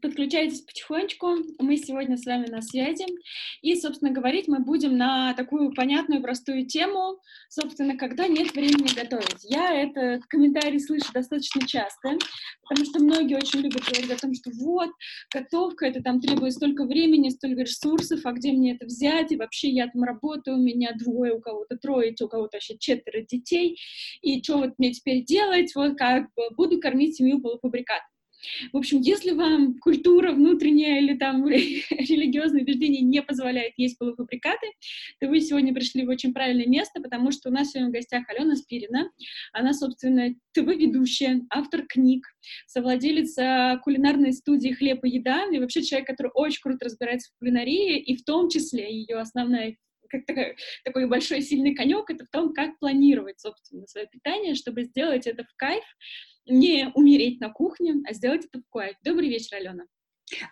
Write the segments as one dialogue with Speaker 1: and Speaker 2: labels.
Speaker 1: Подключайтесь потихонечку. Мы сегодня с вами на связи. И, собственно, говорить мы будем на такую понятную, простую тему, собственно, когда нет времени готовить. Я это комментарий слышу достаточно часто, потому что многие очень любят говорить о том, что вот, готовка, это там требует столько времени, столько ресурсов, а где мне это взять? И вообще я там работаю, у меня двое, у кого-то трое, у кого-то вообще четверо детей, и что вот мне теперь делать? Вот как бы буду кормить семью полуфабрикатами. В общем, если вам культура внутренняя или там религиозное убеждение не позволяет есть полуфабрикаты, то вы сегодня пришли в очень правильное место, потому что у нас сегодня в гостях Алена Спирина. Она, собственно, ТВ-ведущая, автор книг, совладелица кулинарной студии «Хлеб и еда», и вообще человек, который очень круто разбирается в кулинарии, и в том числе ее основная как такой, такой большой сильный конек, это в том, как планировать, собственно, свое питание, чтобы сделать это в кайф, не умереть на кухне, а сделать это в кайф. Добрый вечер, Алена.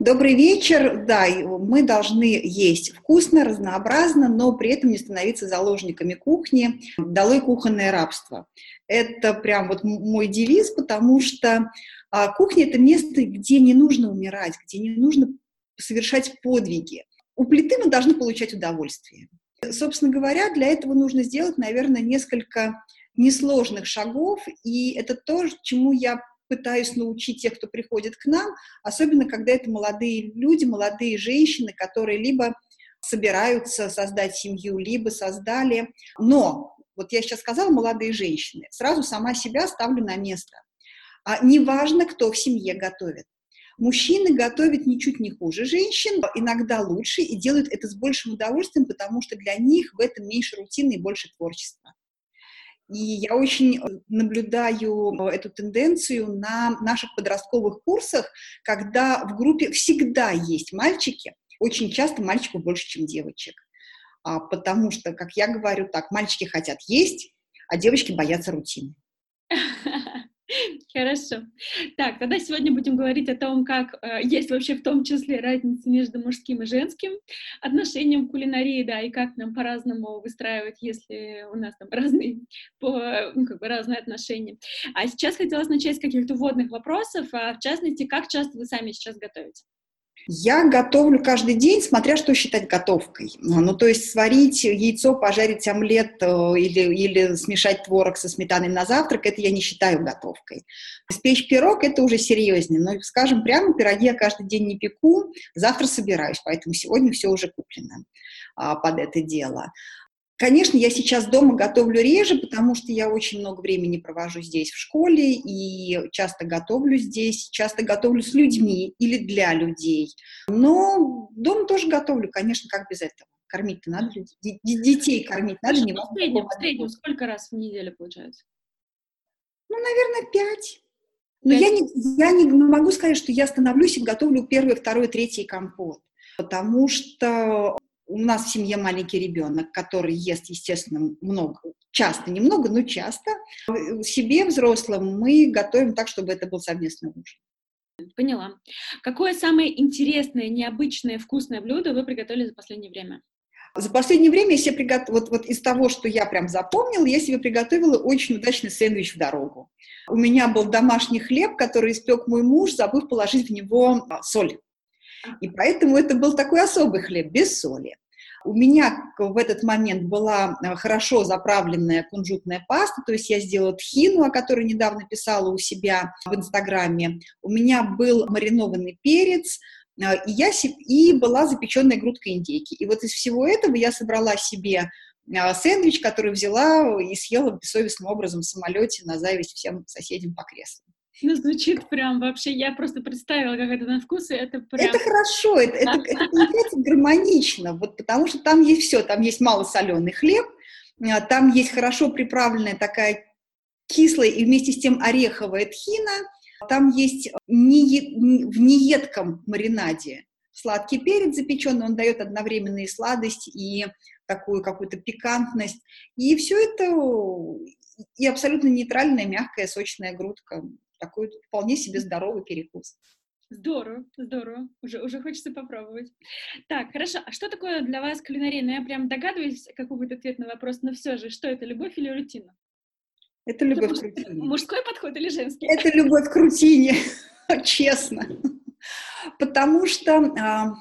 Speaker 2: Добрый вечер. Да, мы должны есть вкусно, разнообразно, но при этом не становиться заложниками кухни. Долой кухонное рабство. Это прям вот мой девиз, потому что а, кухня — это место, где не нужно умирать, где не нужно совершать подвиги. У плиты мы должны получать удовольствие. Собственно говоря, для этого нужно сделать, наверное, несколько несложных шагов, и это то, чему я пытаюсь научить тех, кто приходит к нам, особенно когда это молодые люди, молодые женщины, которые либо собираются создать семью, либо создали. Но, вот я сейчас сказала молодые женщины, сразу сама себя ставлю на место. А неважно, кто в семье готовит. Мужчины готовят ничуть не хуже женщин, иногда лучше, и делают это с большим удовольствием, потому что для них в этом меньше рутины и больше творчества. И я очень э, наблюдаю э, эту тенденцию на наших подростковых курсах, когда в группе всегда есть мальчики, очень часто мальчиков больше, чем девочек. А, потому что, как я говорю так, мальчики хотят есть, а девочки боятся рутины.
Speaker 1: Хорошо. Так, тогда сегодня будем говорить о том, как э, есть вообще в том числе разница между мужским и женским отношением к кулинарии, да, и как нам по-разному выстраивать, если у нас там разные, по, ну, как бы разные отношения. А сейчас хотелось начать с каких-то вводных вопросов, а в частности, как часто вы сами сейчас готовите?
Speaker 2: Я готовлю каждый день, смотря что считать готовкой. Ну, то есть сварить яйцо, пожарить омлет э, или, или смешать творог со сметаной на завтрак, это я не считаю готовкой. Спечь пирог – это уже серьезнее. Но, скажем прямо, пироги я каждый день не пеку, завтра собираюсь, поэтому сегодня все уже куплено а, под это дело. Конечно, я сейчас дома готовлю реже, потому что я очень много времени провожу здесь в школе и часто готовлю здесь, часто готовлю с людьми или для людей. Но дома тоже готовлю, конечно, как без этого. Кормить-то надо, детей кормить надо. Не
Speaker 1: в среднем, в среднем сколько раз в неделю получается?
Speaker 2: Ну, наверное, пять. Но я не, я не могу сказать, что я становлюсь и готовлю первый, второй, третий компот, потому что у нас в семье маленький ребенок, который ест, естественно, много, часто, немного, но часто. Себе, взрослым, мы готовим так, чтобы это был совместный ужин.
Speaker 1: Поняла. Какое самое интересное, необычное, вкусное блюдо вы приготовили за последнее время?
Speaker 2: За последнее время я себе приготовила, вот, вот из того, что я прям запомнила, я себе приготовила очень удачный сэндвич в дорогу. У меня был домашний хлеб, который испек мой муж, забыв положить в него а, соль. И поэтому это был такой особый хлеб, без соли. У меня в этот момент была э, хорошо заправленная кунжутная паста, то есть я сделала тхину, о которой недавно писала у себя в Инстаграме. У меня был маринованный перец, э, и, я, и была запеченная грудка индейки. И вот из всего этого я собрала себе э, сэндвич, который взяла и съела бессовестным образом в самолете на зависть всем соседям по креслу.
Speaker 1: Ну, звучит прям вообще, я просто представила, как это на вкус, и это прям...
Speaker 2: Это хорошо, это, это, это получается гармонично, вот потому что там есть все, там есть малосоленый хлеб, а, там есть хорошо приправленная такая кислая и вместе с тем ореховая тхина, там есть не, в неедком маринаде сладкий перец запеченный, он дает одновременно и сладость, и такую какую-то пикантность, и все это и абсолютно нейтральная, мягкая, сочная грудка такой вполне себе здоровый перекус.
Speaker 1: Здорово, здорово. Уже, уже хочется попробовать. Так, хорошо. А что такое для вас кулинария? Ну, я прям догадываюсь, какой будет ответ на вопрос, но все же, что это, любовь или рутина?
Speaker 2: Это любовь к рутине.
Speaker 1: Мужской подход или женский?
Speaker 2: Это любовь к рутине, честно. Потому что, а,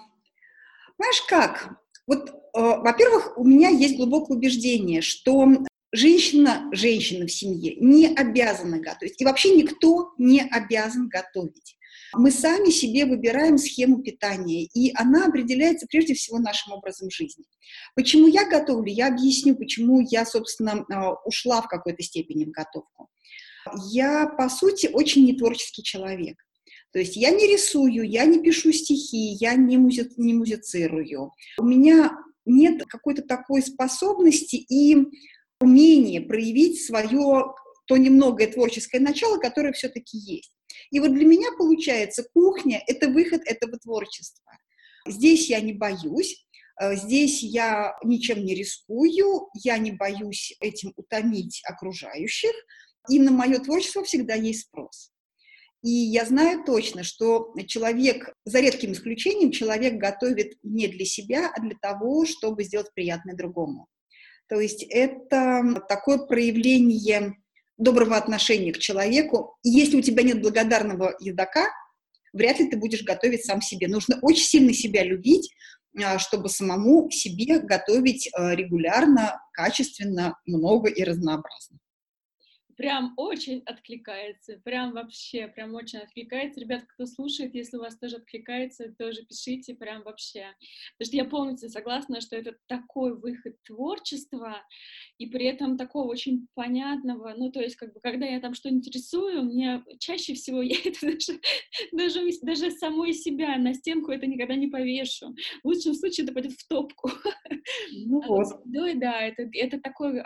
Speaker 2: знаешь как, вот, а, во-первых, у меня есть глубокое убеждение, что женщина, женщина в семье не обязана готовить. И вообще никто не обязан готовить. Мы сами себе выбираем схему питания, и она определяется прежде всего нашим образом жизни. Почему я готовлю, я объясню, почему я, собственно, а, ушла в какой-то степени в готовку. Я, по сути, очень нетворческий человек. То есть я не рисую, я не пишу стихи, я не, музи не музицирую. У меня нет какой-то такой способности и умения проявить свое то немногое творческое начало, которое все-таки есть. И вот для меня получается кухня – это выход этого творчества. Здесь я не боюсь, э, здесь я ничем не рискую, я не боюсь этим утомить окружающих, и на мое творчество всегда есть спрос. И я знаю точно, что человек, за редким исключением, человек готовит не для себя, а для того, чтобы сделать приятное другому. То есть это такое проявление доброго отношения к человеку. И если у тебя нет благодарного едока, вряд ли ты будешь готовить сам себе. Нужно очень сильно себя любить, а, чтобы самому себе готовить а, регулярно, качественно, много и разнообразно
Speaker 1: прям очень откликается, прям вообще, прям очень откликается. Ребят, кто слушает, если у вас тоже откликается, тоже пишите, прям вообще. Потому что я полностью согласна, что это такой выход творчества, и при этом такого очень понятного, ну, то есть, как бы, когда я там что-нибудь рисую, мне чаще всего я это даже, даже, даже самой себя на стенку это никогда не повешу. В лучшем случае это пойдет в топку. Ну а вот. Да, да, это, это такой э,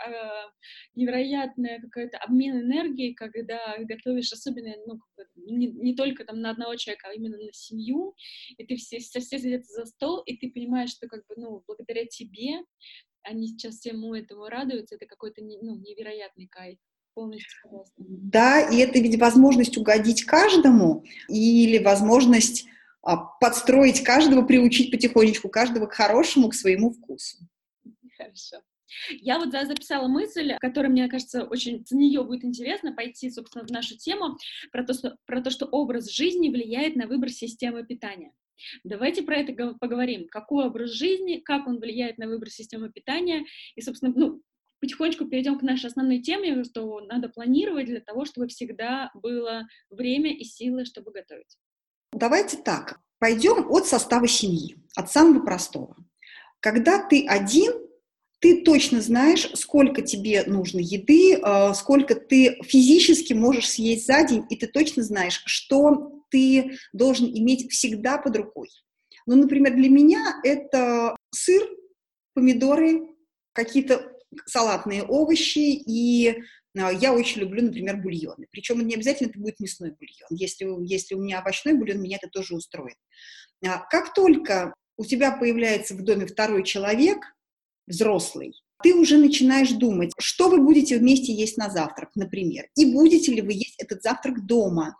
Speaker 1: невероятный какой-то обмен энергией, когда готовишь, особенно, ну, не, не только там на одного человека, а именно на семью, и ты все, все садятся за стол, и ты понимаешь, что, как бы, ну, благодаря тебе они сейчас всему этому радуются, это какой-то ну, невероятный кайф. Полностью.
Speaker 2: Да, и это ведь возможность угодить каждому или возможность а, подстроить каждого, приучить потихонечку каждого к хорошему, к своему вкусу.
Speaker 1: Хорошо. Я вот записала мысль, которая, мне кажется, очень с нее будет интересно пойти, собственно, в нашу тему, про то, что, про то, что образ жизни влияет на выбор системы питания. Давайте про это поговорим. Какой образ жизни, как он влияет на выбор системы питания. И, собственно, ну, потихонечку перейдем к нашей основной теме, что надо планировать для того, чтобы всегда было время и силы, чтобы готовить.
Speaker 2: Давайте так. Пойдем от состава семьи, от самого простого. Когда ты один, ты точно знаешь, сколько тебе нужно еды, э, сколько ты физически можешь съесть за день, и ты точно знаешь, что ты должен иметь всегда под рукой. Ну, например, для меня это сыр, помидоры, какие-то салатные овощи, и а, я очень люблю, например, бульоны. Причем не обязательно это будет мясной бульон. Если, если у меня овощной бульон, меня это тоже устроит. А, как только у тебя появляется в доме второй человек, взрослый, ты уже начинаешь думать, что вы будете вместе есть на завтрак, например, и будете ли вы есть этот завтрак дома,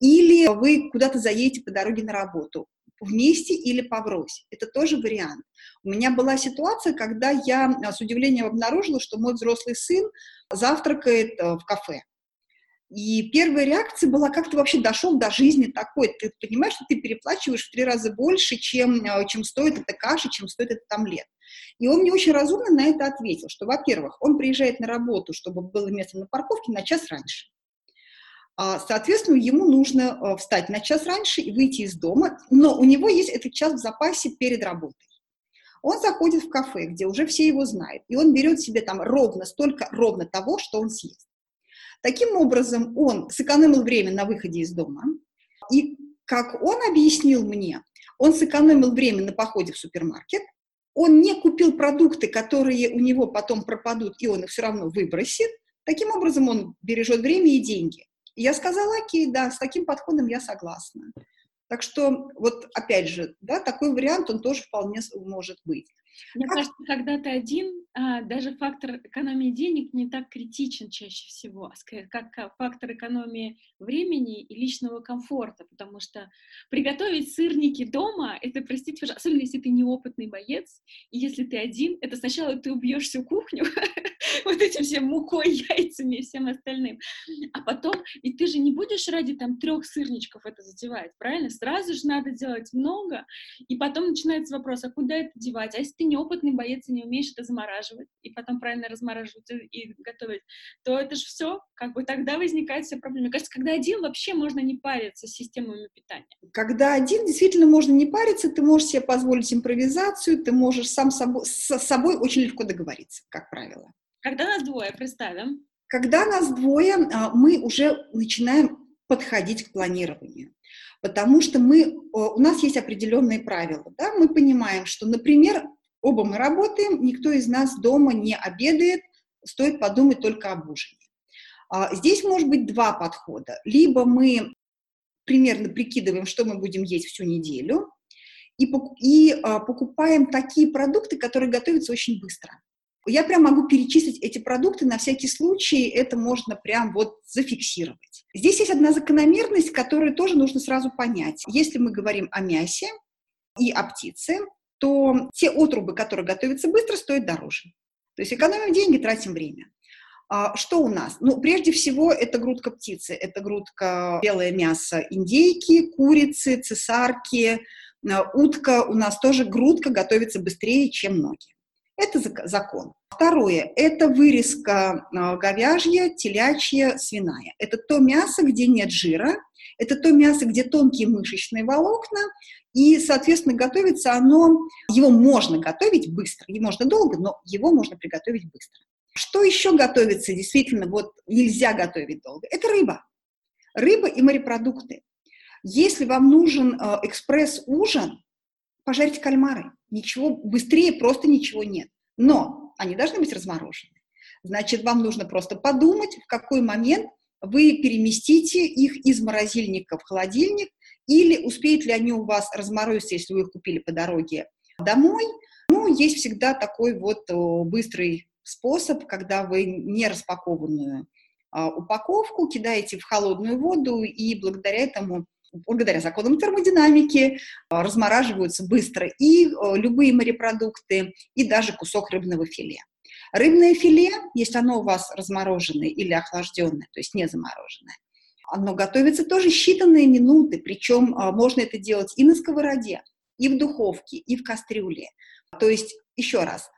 Speaker 2: или вы куда-то заедете по дороге на работу, вместе или поврось. Это тоже вариант. У меня была ситуация, когда я а, с удивлением обнаружила, что мой взрослый сын завтракает э, в кафе. И первая реакция была, как ты вообще дошел до жизни такой? Ты понимаешь, что ты переплачиваешь в три раза больше, чем, э, чем стоит эта каша, чем стоит этот омлет. И он мне очень разумно на это ответил, что, во-первых, он приезжает на работу, чтобы было место на парковке на час раньше. А, соответственно, ему нужно э, встать на час раньше и выйти из дома, но у него есть этот час в запасе перед работой. Он заходит в кафе, где уже все его знают, и он берет себе там ровно столько, ровно того, что он съест. Таким образом, он сэкономил время на выходе из дома, и, как он объяснил мне, он сэкономил время на походе в супермаркет, он не купил продукты, которые у него потом пропадут, и он их все равно выбросит. Таким образом, он бережет время и деньги я сказала, окей, да, с таким подходом я согласна. Так что, вот опять же, да, такой вариант, он тоже вполне может быть.
Speaker 1: Мне как... кажется, когда ты один, а, даже фактор экономии денег не так критичен чаще всего, а как фактор экономии времени и личного комфорта, потому что приготовить сырники дома, это, простите, особенно если ты неопытный боец, и если ты один, это сначала ты убьешь всю кухню, вот этим всем мукой, яйцами и всем остальным. А потом, и ты же не будешь ради там трех сырничков это затевать, правильно? Сразу же надо делать много, и потом начинается вопрос, а куда это девать? А если ты неопытный боец и не умеешь это замораживать, и потом правильно размораживать и готовить, то это же все, как бы тогда возникает все проблемы. Мне кажется, когда один, вообще можно не париться с системами питания.
Speaker 2: Когда один, действительно можно не париться, ты можешь себе позволить импровизацию, ты можешь сам собой, с собой очень легко договориться, как правило.
Speaker 1: Когда нас двое, представим.
Speaker 2: Когда нас двое, а, мы уже начинаем подходить к планированию. Потому что мы, у нас есть определенные правила. Да? Мы понимаем, что, например, оба мы работаем, никто из нас дома не обедает, стоит подумать только об ужине. А, здесь может быть два подхода. Либо мы примерно прикидываем, что мы будем есть всю неделю, и, и а, покупаем такие продукты, которые готовятся очень быстро. Я прям могу перечислить эти продукты на всякий случай, это можно прям вот зафиксировать. Здесь есть одна закономерность, которую тоже нужно сразу понять. Если мы говорим о мясе и о птице, то те отрубы, которые готовятся быстро, стоят дороже. То есть экономим деньги, тратим время. А, что у нас? Ну, прежде всего, это грудка птицы, это грудка белое мясо индейки, курицы, цесарки, а, утка. У нас тоже грудка готовится быстрее, чем ноги. Это закон. Второе – это вырезка а, говяжья, телячья, свиная. Это то мясо, где нет жира, это то мясо, где тонкие мышечные волокна, и, соответственно, готовится оно, его можно готовить быстро, его можно долго, но его можно приготовить быстро. Что еще готовится действительно, вот нельзя готовить долго? Это рыба. Рыба и морепродукты. Если вам нужен э, экспресс-ужин, пожарьте кальмары. Ничего, быстрее просто ничего нет. Но они должны быть разморожены. Значит, вам нужно просто подумать, в какой момент вы переместите их из морозильника в холодильник, или успеют ли они у вас разморозиться, если вы их купили по дороге домой. Ну, есть всегда такой вот быстрый способ, когда вы не распакованную а, упаковку кидаете в холодную воду, и благодаря этому благодаря законам термодинамики а, размораживаются быстро и а, любые морепродукты, и даже кусок рыбного филе. Рыбное филе, если оно у вас размороженное или охлажденное, то есть не замороженное, оно готовится тоже считанные минуты, причем можно это делать и на сковороде, и в духовке, и в кастрюле. То есть, еще раз,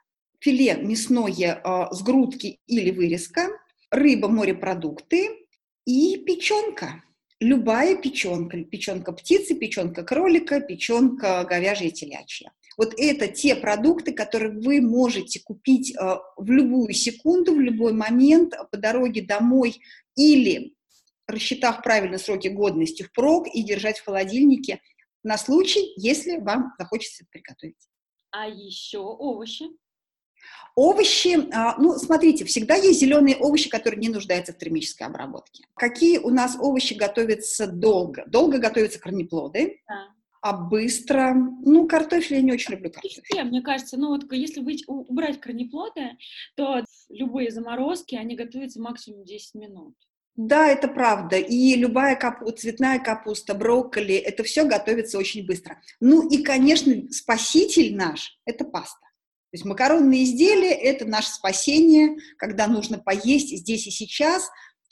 Speaker 2: филе мясное с грудки или вырезка, рыба, морепродукты и печенка. Любая печенка, печенка птицы, печенка кролика, печенка говяжья, телячья. Вот это те продукты, которые вы можете купить а, в любую секунду, в любой момент по дороге домой или рассчитав правильно сроки годности впрок и держать в холодильнике на случай, если вам захочется это приготовить.
Speaker 1: А еще овощи?
Speaker 2: Овощи, а, ну, смотрите, всегда есть зеленые овощи, которые не нуждаются в термической обработке. Какие у нас овощи готовятся долго? Долго готовятся корнеплоды. Да. А быстро, ну, картофель я не очень люблю картофель.
Speaker 1: Все, мне кажется, ну вот если вы, убрать корнеплоды, то любые заморозки, они готовятся максимум 10 минут.
Speaker 2: Да, это правда. И любая капу, цветная капуста, брокколи, это все готовится очень быстро. Ну и, конечно, спаситель наш – это паста. То есть макаронные изделия – это наше спасение, когда нужно поесть здесь и сейчас.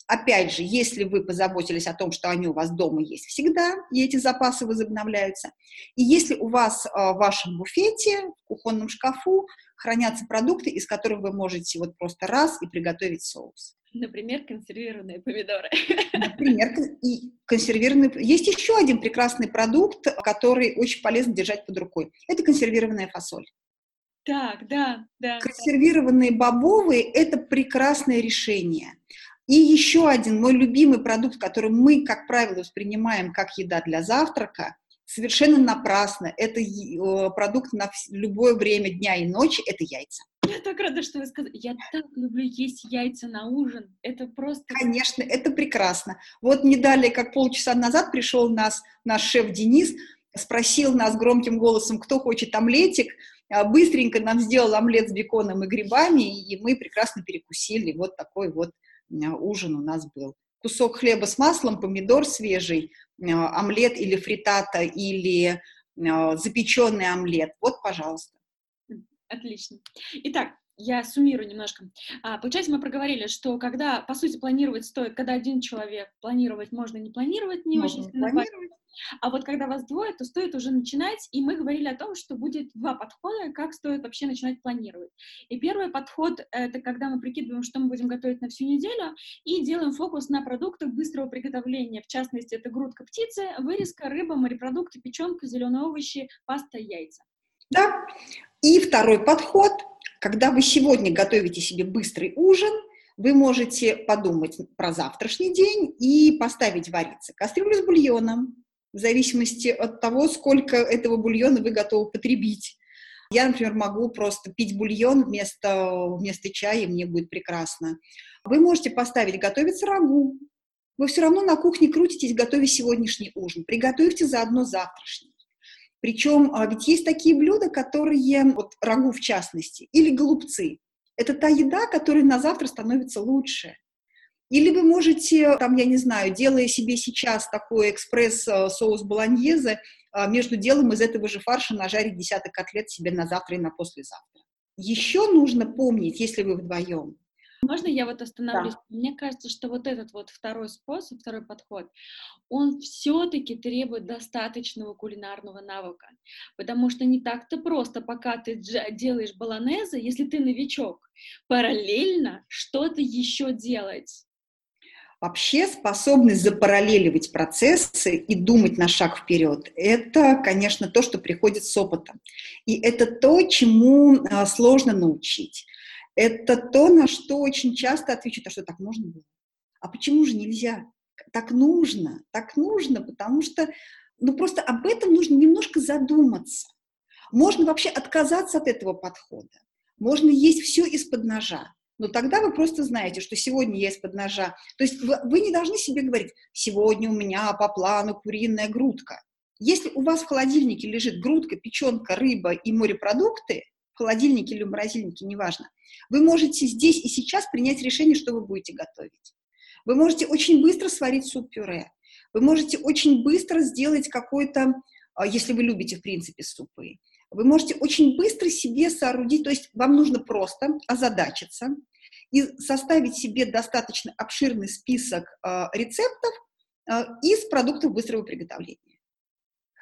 Speaker 2: Опять же, если вы позаботились о том, что они у вас дома есть всегда, и эти запасы возобновляются, и если у вас а, в вашем буфете, в кухонном шкафу хранятся продукты, из которых вы можете вот просто раз и приготовить соус.
Speaker 1: Например, консервированные помидоры.
Speaker 2: Например, и консервированные... Есть еще один прекрасный продукт, который очень полезно держать под рукой. Это консервированная фасоль.
Speaker 1: Так, да, да.
Speaker 2: Консервированные бобовые – это прекрасное решение. И еще один мой любимый продукт, который мы, как правило, воспринимаем как еда для завтрака, совершенно напрасно. Это продукт на любое время дня и ночи – это яйца.
Speaker 1: Я так рада, что вы сказали. Я так люблю есть яйца на ужин. Это просто...
Speaker 2: Конечно, это прекрасно. Вот не далее, как полчаса назад пришел нас наш шеф Денис, спросил нас громким голосом, кто хочет омлетик – быстренько нам сделал омлет с беконом и грибами, и мы прекрасно перекусили. Вот такой вот ужин у нас был. Кусок хлеба с маслом, помидор свежий, а, омлет или фритата, или а, запеченный омлет. Вот, пожалуйста.
Speaker 1: Отлично. Итак, я суммирую немножко. А, получается, мы проговорили, что когда, по сути, планировать стоит, когда один человек, планировать можно не планировать, не можно очень планировать. А вот когда вас двое, то стоит уже начинать, и мы говорили о том, что будет два подхода, как стоит вообще начинать планировать. И первый подход — это когда мы прикидываем, что мы будем готовить на всю неделю, и делаем фокус на продуктах быстрого приготовления. В частности, это грудка птицы, вырезка, рыба, морепродукты, печенка, зеленые овощи, паста, яйца.
Speaker 2: Да. И второй подход — когда вы сегодня готовите себе быстрый ужин, вы можете подумать про завтрашний день и поставить вариться кастрюлю с бульоном, в зависимости от того, сколько этого бульона вы готовы потребить. Я, например, могу просто пить бульон вместо, вместо чая, и мне будет прекрасно. Вы можете поставить готовиться рагу. Вы все равно на кухне крутитесь, готовя сегодняшний ужин. Приготовьте заодно завтрашний. Причем а, ведь есть такие блюда, которые, вот рагу в частности, или голубцы. Это та еда, которая на завтра становится лучше. Или вы можете, там, я не знаю, делая себе сейчас такой экспресс-соус болоньезе, а, между делом из этого же фарша нажарить десяток котлет себе на завтра и на послезавтра. Еще нужно помнить, если вы вдвоем,
Speaker 1: можно я вот остановлюсь? Да. Мне кажется, что вот этот вот второй способ, второй подход, он все-таки требует достаточного кулинарного навыка, потому что не так-то просто, пока ты делаешь баланезы, если ты новичок, параллельно что-то еще делать.
Speaker 2: Вообще способность запараллеливать процессы и думать на шаг вперед – это, конечно, то, что приходит с опытом. И это то, чему а, сложно научить это то, на что очень часто отвечают, а что так можно было? А почему же нельзя? Так нужно, так нужно, потому что, ну просто об этом нужно немножко задуматься. Можно вообще отказаться от этого подхода. Можно есть все из-под ножа. Но тогда вы просто знаете, что сегодня я из-под ножа. То есть вы, вы не должны себе говорить, сегодня у меня по плану куриная грудка. Если у вас в холодильнике лежит грудка, печенка, рыба и морепродукты, холодильнике или в морозильнике, неважно, вы можете здесь и сейчас принять решение, что вы будете готовить. Вы можете очень быстро сварить суп-пюре. Вы можете очень быстро сделать какой-то, а, если вы любите, в принципе, супы, вы можете очень быстро себе соорудить, то есть вам нужно просто озадачиться и составить себе достаточно обширный список э, рецептов э, из продуктов быстрого приготовления.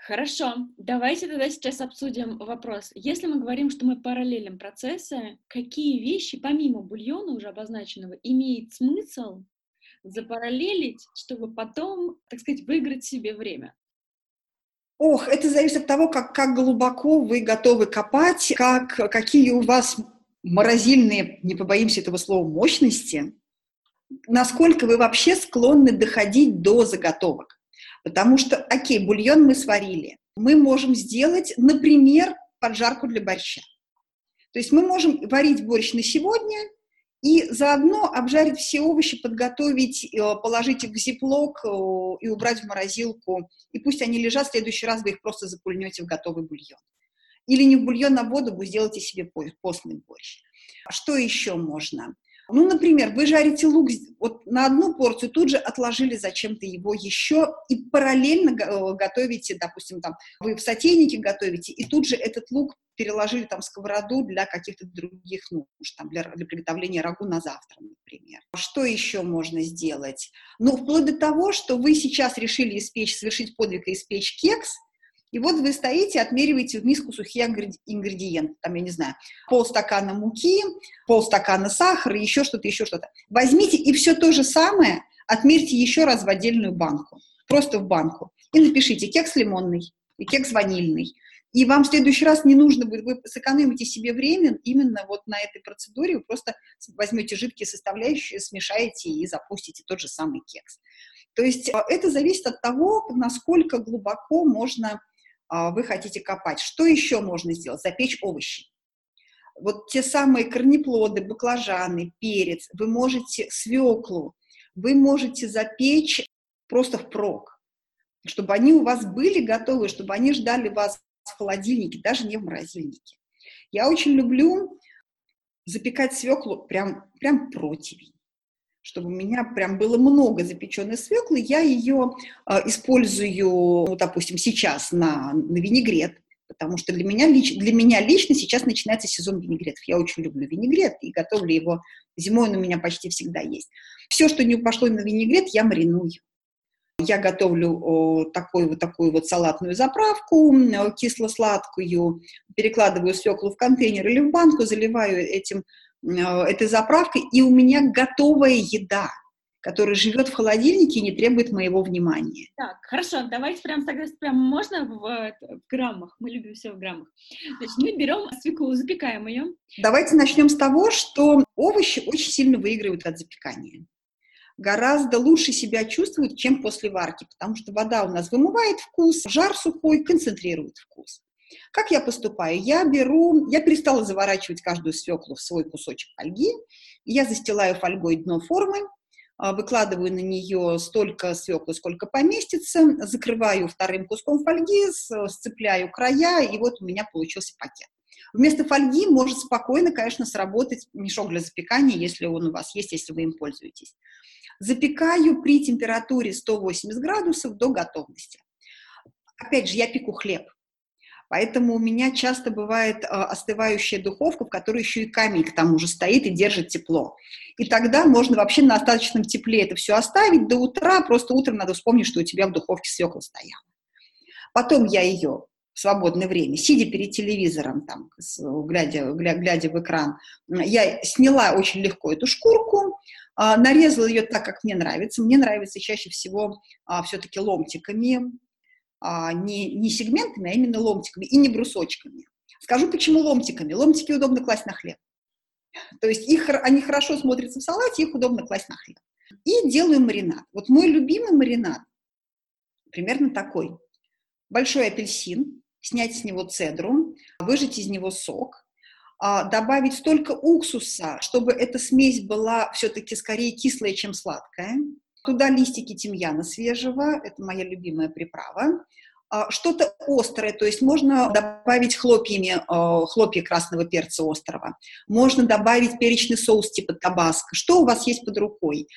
Speaker 1: Хорошо, давайте тогда сейчас обсудим вопрос. Если мы говорим, что мы параллелим процессы, какие вещи, помимо бульона уже обозначенного, имеет смысл запараллелить, чтобы потом, так сказать, выиграть себе время?
Speaker 2: Ох, это зависит от того, как, как глубоко вы готовы копать, как, какие у вас морозильные, не побоимся этого слова, мощности, насколько вы вообще склонны доходить до заготовок. Потому что, окей, бульон мы сварили. Мы можем сделать, например, поджарку для борща. То есть мы можем варить борщ на сегодня и заодно обжарить все овощи, подготовить, э, положить их в зиплок э, и убрать в морозилку. И пусть они лежат, в следующий раз вы их просто запульнете в готовый бульон. Или не в бульон, а в воду, вы сделаете себе постный борщ. Что еще можно? Ну, например, вы жарите лук вот на одну порцию, тут же отложили зачем-то его еще и параллельно э, готовите, допустим, там, вы в сотейнике готовите, и тут же этот лук переложили там сковороду для каких-то других нужд, там, для, для приготовления рагу на завтра, например. Что еще можно сделать? Ну, вплоть до того, что вы сейчас решили испечь, совершить подвиг и испечь кекс, и вот вы стоите, отмериваете в миску сухие ингредиенты, там, я не знаю, полстакана муки, полстакана сахара, еще что-то, еще что-то. Возьмите и все то же самое отмерьте еще раз в отдельную банку, просто в банку, и напишите кекс лимонный и кекс ванильный. И вам в следующий раз не нужно будет, вы сэкономите себе время именно вот на этой процедуре, вы просто возьмете жидкие составляющие, смешаете и запустите тот же самый кекс. То есть а, это зависит от того, насколько глубоко можно вы хотите копать. Что еще можно сделать? Запечь овощи. Вот те самые корнеплоды, баклажаны, перец, вы можете свеклу, вы можете запечь просто впрок, чтобы они у вас были готовы, чтобы они ждали вас в холодильнике, даже не в морозильнике. Я очень люблю запекать свеклу прям, прям противень чтобы у меня прям было много запеченной свеклы, я ее э, использую, ну, допустим, сейчас на, на винегрет, потому что для меня, лич, для меня лично сейчас начинается сезон винегретов. Я очень люблю винегрет и готовлю его зимой, он у меня почти всегда есть. Все, что не пошло на винегрет, я мариную. Я готовлю о, такую, вот такую вот салатную заправку, кисло-сладкую, перекладываю свеклу в контейнер или в банку, заливаю этим, этой заправкой, и у меня готовая еда – который живет в холодильнике и не требует моего внимания.
Speaker 1: Так, хорошо, давайте прям тогда прям можно в, в граммах? Мы любим все в граммах. Значит, мы берем свеклу, запекаем ее.
Speaker 2: Давайте начнем с того, что овощи очень сильно выигрывают от запекания. Гораздо лучше себя чувствуют, чем после варки, потому что вода у нас вымывает вкус, жар сухой концентрирует вкус. Как я поступаю? Я беру, я перестала заворачивать каждую свеклу в свой кусочек фольги, я застилаю фольгой дно формы, а, выкладываю на нее столько свеклы, сколько поместится, закрываю вторым куском фольги, сцепляю края, и вот у меня получился пакет. Вместо фольги может спокойно, конечно, сработать мешок для запекания, если он у вас есть, если вы им пользуетесь. Запекаю при температуре 180 градусов до готовности. Опять же, я пеку хлеб. Поэтому у меня часто бывает э, остывающая духовка, в которой еще и камень к тому же стоит и держит тепло. И тогда можно вообще на остаточном тепле это все оставить до утра, просто утром надо вспомнить, что у тебя в духовке свекла стояла. Потом я ее в свободное время, сидя перед телевизором, там, глядя, глядя, в экран, я сняла очень легко эту шкурку, а, нарезала ее так, как мне нравится. Мне нравится чаще всего а, все-таки ломтиками, а, не, не сегментами, а именно ломтиками и не брусочками. Скажу, почему ломтиками. Ломтики удобно класть на хлеб. То есть их, они хорошо смотрятся в салате, их удобно класть на хлеб. И делаю маринад. Вот мой любимый маринад примерно такой. Большой апельсин, снять с него цедру, выжать из него сок, а, добавить столько уксуса, чтобы эта смесь была все-таки скорее кислая, чем сладкая, Туда листики тимьяна свежего, это моя любимая приправа. А, что-то острое, то есть можно добавить хлопьями, а, хлопья красного перца острого. Можно добавить перечный соус типа табаско. Что у вас есть под рукой?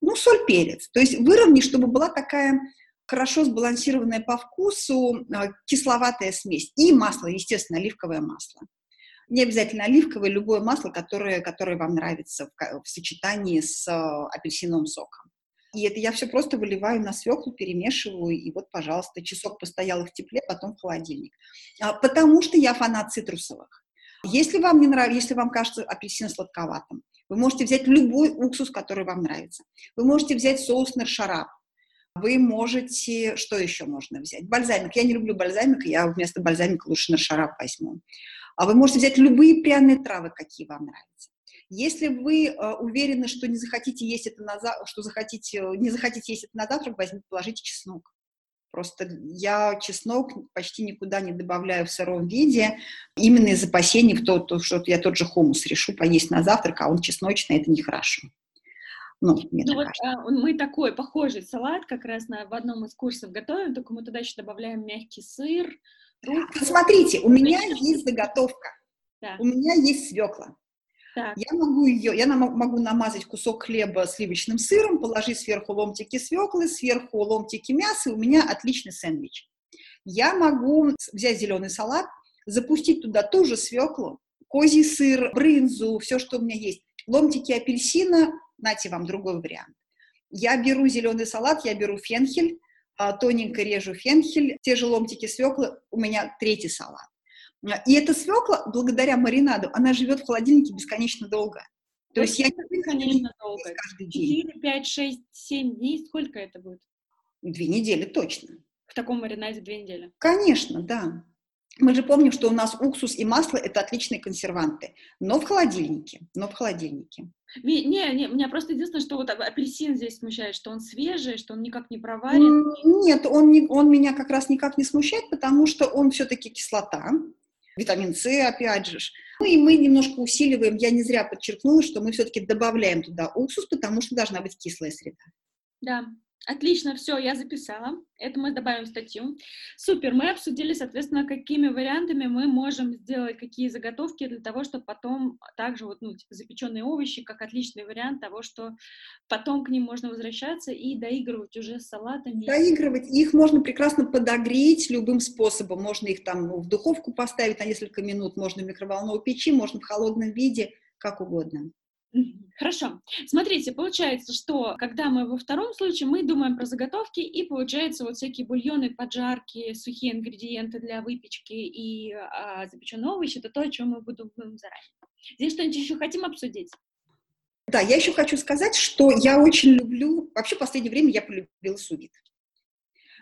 Speaker 2: Ну, соль, перец. То есть выровни, чтобы была такая хорошо сбалансированная по вкусу а, кисловатая смесь. И масло, естественно, оливковое масло. Не обязательно оливковое, любое масло, которое, которое вам нравится в, в сочетании с апельсиновым соком. И это я все просто выливаю на свеклу, перемешиваю, и вот, пожалуйста, часок постояла в тепле, потом в холодильник. А, потому что я фанат цитрусовых. Если вам не нравится, если вам кажется апельсин сладковатым, вы можете взять любой уксус, который вам нравится. Вы можете взять соус наршарап. Вы можете, что еще можно взять? Бальзамик. Я не люблю бальзамик, я вместо бальзамика лучше наршарап возьму. А вы можете взять любые пряные травы, какие вам нравятся. Если вы э, уверены, что не захотите есть это на за... что захотите, не захотите есть это на завтрак, возьмите, положите чеснок. Просто я чеснок почти никуда не добавляю в сыром виде, именно из опасений, в то, то, что я тот же хумус решу поесть на завтрак, а он чесночный, это нехорошо.
Speaker 1: Ну, мне ну вот, а, мы такой похожий салат как раз на, в одном из курсов готовим, только мы туда еще добавляем мягкий сыр.
Speaker 2: Смотрите, у меня есть заготовка. Да. У меня есть свекла. Так. Я могу ее, я могу намазать кусок хлеба сливочным сыром, положить сверху ломтики свеклы, сверху ломтики мяса, и у меня отличный сэндвич. Я могу взять зеленый салат, запустить туда ту же свеклу, козий сыр, брынзу, все, что у меня есть, ломтики апельсина, нате вам другой вариант. Я беру зеленый салат, я беру фенхель, а, тоненько режу фенхель, те же ломтики свеклы, у меня третий салат. И эта свекла, благодаря маринаду, она живет в холодильнике бесконечно долго.
Speaker 1: То есть я бесконечно долго. Каждый день. 4, 5, 6, 7 дней, сколько это будет?
Speaker 2: Две недели точно.
Speaker 1: В таком маринаде две недели?
Speaker 2: Конечно, да. Мы же помним, что у нас уксус и масло – это отличные консерванты, но в холодильнике, но в холодильнике.
Speaker 1: Не, не, меня просто единственное, что вот апельсин здесь смущает, что он свежий, что он никак не проварен.
Speaker 2: Нет, он, не, он меня как раз никак не смущает, потому что он все-таки кислота, витамин С, опять же. Ну и мы немножко усиливаем, я не зря подчеркнула, что мы все-таки добавляем туда уксус, потому что должна быть кислая среда.
Speaker 1: Да. Отлично, все, я записала. Это мы добавим в статью. Супер, мы обсудили, соответственно, какими вариантами мы можем сделать какие заготовки для того, чтобы потом также вот, ну, типа запеченные овощи, как отличный вариант того, что потом к ним можно возвращаться и доигрывать уже с салатами.
Speaker 2: Доигрывать. Их можно прекрасно подогреть любым способом. Можно их там в духовку поставить на несколько минут, можно в микроволновую печи, можно в холодном виде, как угодно.
Speaker 1: Хорошо. Смотрите, получается, что когда мы во втором случае, мы думаем про заготовки, и получается вот всякие бульоны, поджарки, сухие ингредиенты для выпечки и а, запеченные овощи, это то, о чем мы будем заранее. Здесь что-нибудь еще хотим обсудить?
Speaker 2: Да, я еще хочу сказать, что я очень люблю, вообще в последнее время я полюбила сувид.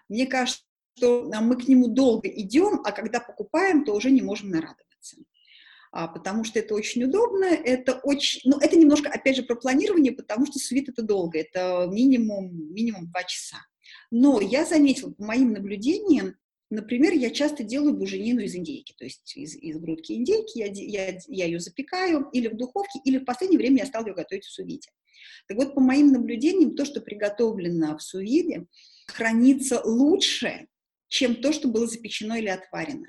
Speaker 2: Мне кажется, что мы к нему долго идем, а когда покупаем, то уже не можем нарадоваться. А, потому что это очень удобно, это очень, ну, это немножко, опять же, про планирование, потому что свит это долго, это минимум, минимум два часа. Но я заметила, по моим наблюдениям, например, я часто делаю буженину из индейки, то есть из, из грудки индейки, я, я, я ее запекаю или в духовке, или в последнее время я стала ее готовить в сувиде. Так вот, по моим наблюдениям, то, что приготовлено в сувиде, хранится лучше, чем то, что было запечено или отварено.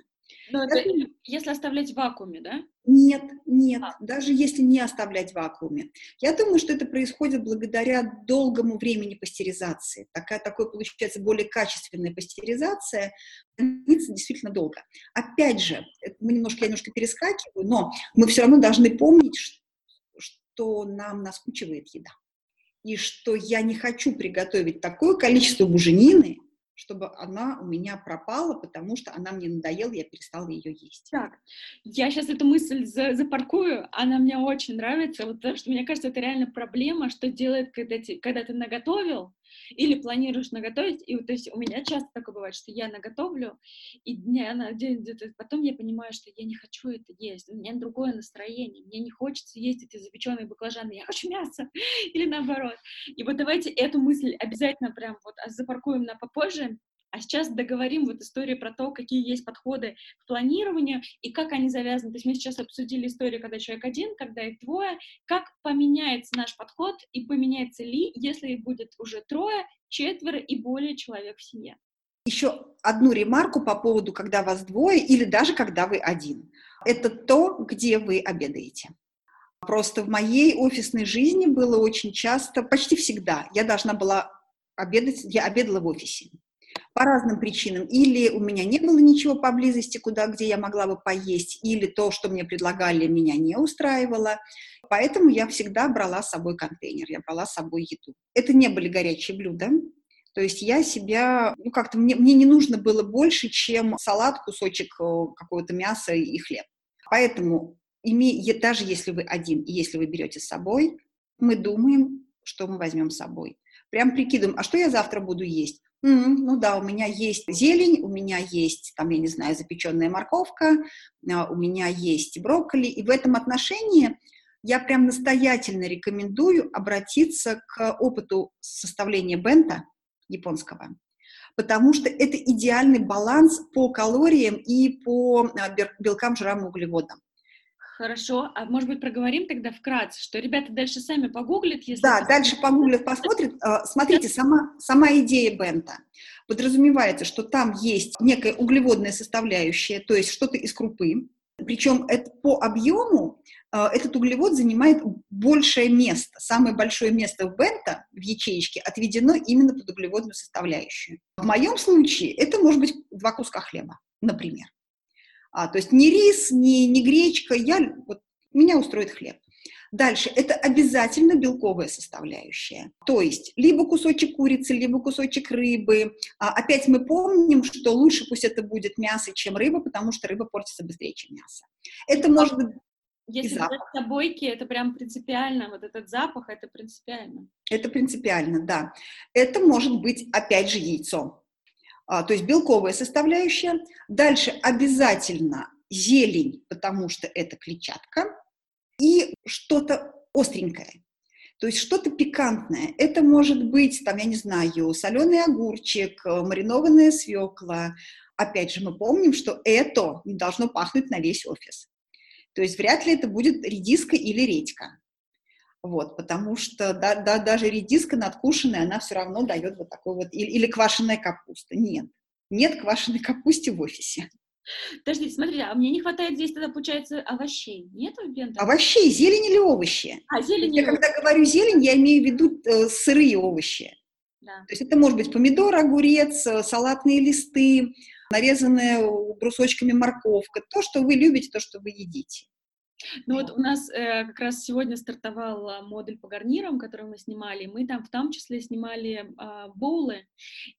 Speaker 1: Но это, если оставлять в вакууме, да?
Speaker 2: Нет, нет, а. даже если не оставлять в вакууме. Я думаю, что это происходит благодаря долгому времени пастеризации. Такая, такой получается более качественная пастеризация, хранится действительно долго. Опять же, мы немножко, я немножко перескакиваю, но мы все равно должны помнить, что нам наскучивает еда. И что я не хочу приготовить такое количество буженины, чтобы она у меня пропала, потому что она мне надоела, я перестала ее есть.
Speaker 1: Так, я сейчас эту мысль за запаркую, она мне очень нравится, вот, потому что мне кажется, это реально проблема, что делает, когда, ты, когда ты наготовил, или планируешь наготовить, и то есть у меня часто такое бывает, что я наготовлю, и дня на день где-то потом я понимаю, что я не хочу это есть, у меня другое настроение, мне не хочется есть эти запеченные баклажаны, я хочу мясо, или наоборот. И вот давайте эту мысль обязательно прям вот запаркуем на попозже, а сейчас договорим вот историю про то, какие есть подходы к планированию и как они завязаны. То есть мы сейчас обсудили историю, когда человек один, когда их двое, как поменяется наш подход и поменяется ли, если их будет уже трое, четверо и более человек в семье.
Speaker 2: Еще одну ремарку по поводу, когда вас двое или даже когда вы один. Это то, где вы обедаете. Просто в моей офисной жизни было очень часто, почти всегда, я должна была обедать, я обедала в офисе по разным причинам. Или у меня не было ничего поблизости, куда, где я могла бы поесть, или то, что мне предлагали, меня не устраивало. Поэтому я всегда брала с собой контейнер, я брала с собой еду. Это не были горячие блюда, то есть я себя, ну как-то мне, мне не нужно было больше, чем салат, кусочек э, какого-то мяса и хлеб. Поэтому име, даже если вы один, и если вы берете с собой, мы думаем, что мы возьмем с собой. Прям прикидываем, а что я завтра буду есть? Mm, ну да, у меня есть зелень, у меня есть, там, я не знаю, запеченная морковка, а, у меня есть брокколи. И в этом отношении я прям настоятельно рекомендую обратиться к опыту составления бента японского, потому что это идеальный баланс по калориям и по а, белкам, жирам и углеводам.
Speaker 1: Хорошо, а может быть проговорим тогда вкратце, что ребята дальше сами погуглят,
Speaker 2: если... Да, посмотрят. дальше погуглят, посмотрят. А, смотрите, сама, сама идея бента подразумевается, что там есть некая углеводная составляющая, то есть что-то из крупы, причем это по объему а, этот углевод занимает большее место. Самое большое место в бента, в ячеечке, отведено именно под углеводную составляющую. В моем случае это может быть два куска хлеба, например. А, то есть не рис, не, не гречка, я, вот, меня устроит хлеб. Дальше, это обязательно белковая составляющая. То есть, либо кусочек курицы, либо кусочек рыбы. А, опять мы помним, что лучше пусть это будет мясо, чем рыба, потому что рыба портится быстрее, чем мясо. Это может быть
Speaker 1: если взять собойки, это прям принципиально, вот этот запах, это принципиально.
Speaker 2: Это принципиально, да. Это может быть, опять же, яйцо. А, то есть белковая составляющая. Дальше обязательно зелень, потому что это клетчатка, и что-то остренькое. То есть что-то пикантное. Это может быть, там, я не знаю, соленый огурчик, маринованная свекла. Опять же, мы помним, что это не должно пахнуть на весь офис. То есть вряд ли это будет редиска или редька. Вот, потому что да, да, даже редиска надкушенная, она все равно дает вот такой вот, или, или квашеная капуста. Нет, нет квашеной капусты в офисе.
Speaker 1: Подождите, смотрите, а мне не хватает здесь тогда, получается, овощей. Нет бента?
Speaker 2: Овощей, зелень или овощи?
Speaker 1: А, зелень
Speaker 2: Я когда говорю зелень, я имею в виду э, сырые овощи.
Speaker 1: Да.
Speaker 2: То есть это может быть помидор, огурец, э, салатные листы, нарезанная брусочками морковка, то, что вы любите, то, что вы едите.
Speaker 1: Ну вот у нас э, как раз сегодня стартовал модуль по гарнирам, который мы снимали. Мы там в том числе снимали э, боулы.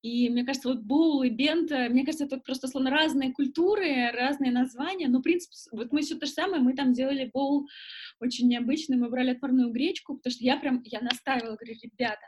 Speaker 1: И мне кажется, вот боулы, бента, мне кажется, это просто словно разные культуры, разные названия. Но, в принципе, вот мы все то же самое, мы там делали боул очень необычный. Мы брали отварную гречку, потому что я прям, я настаивала, говорю, ребята,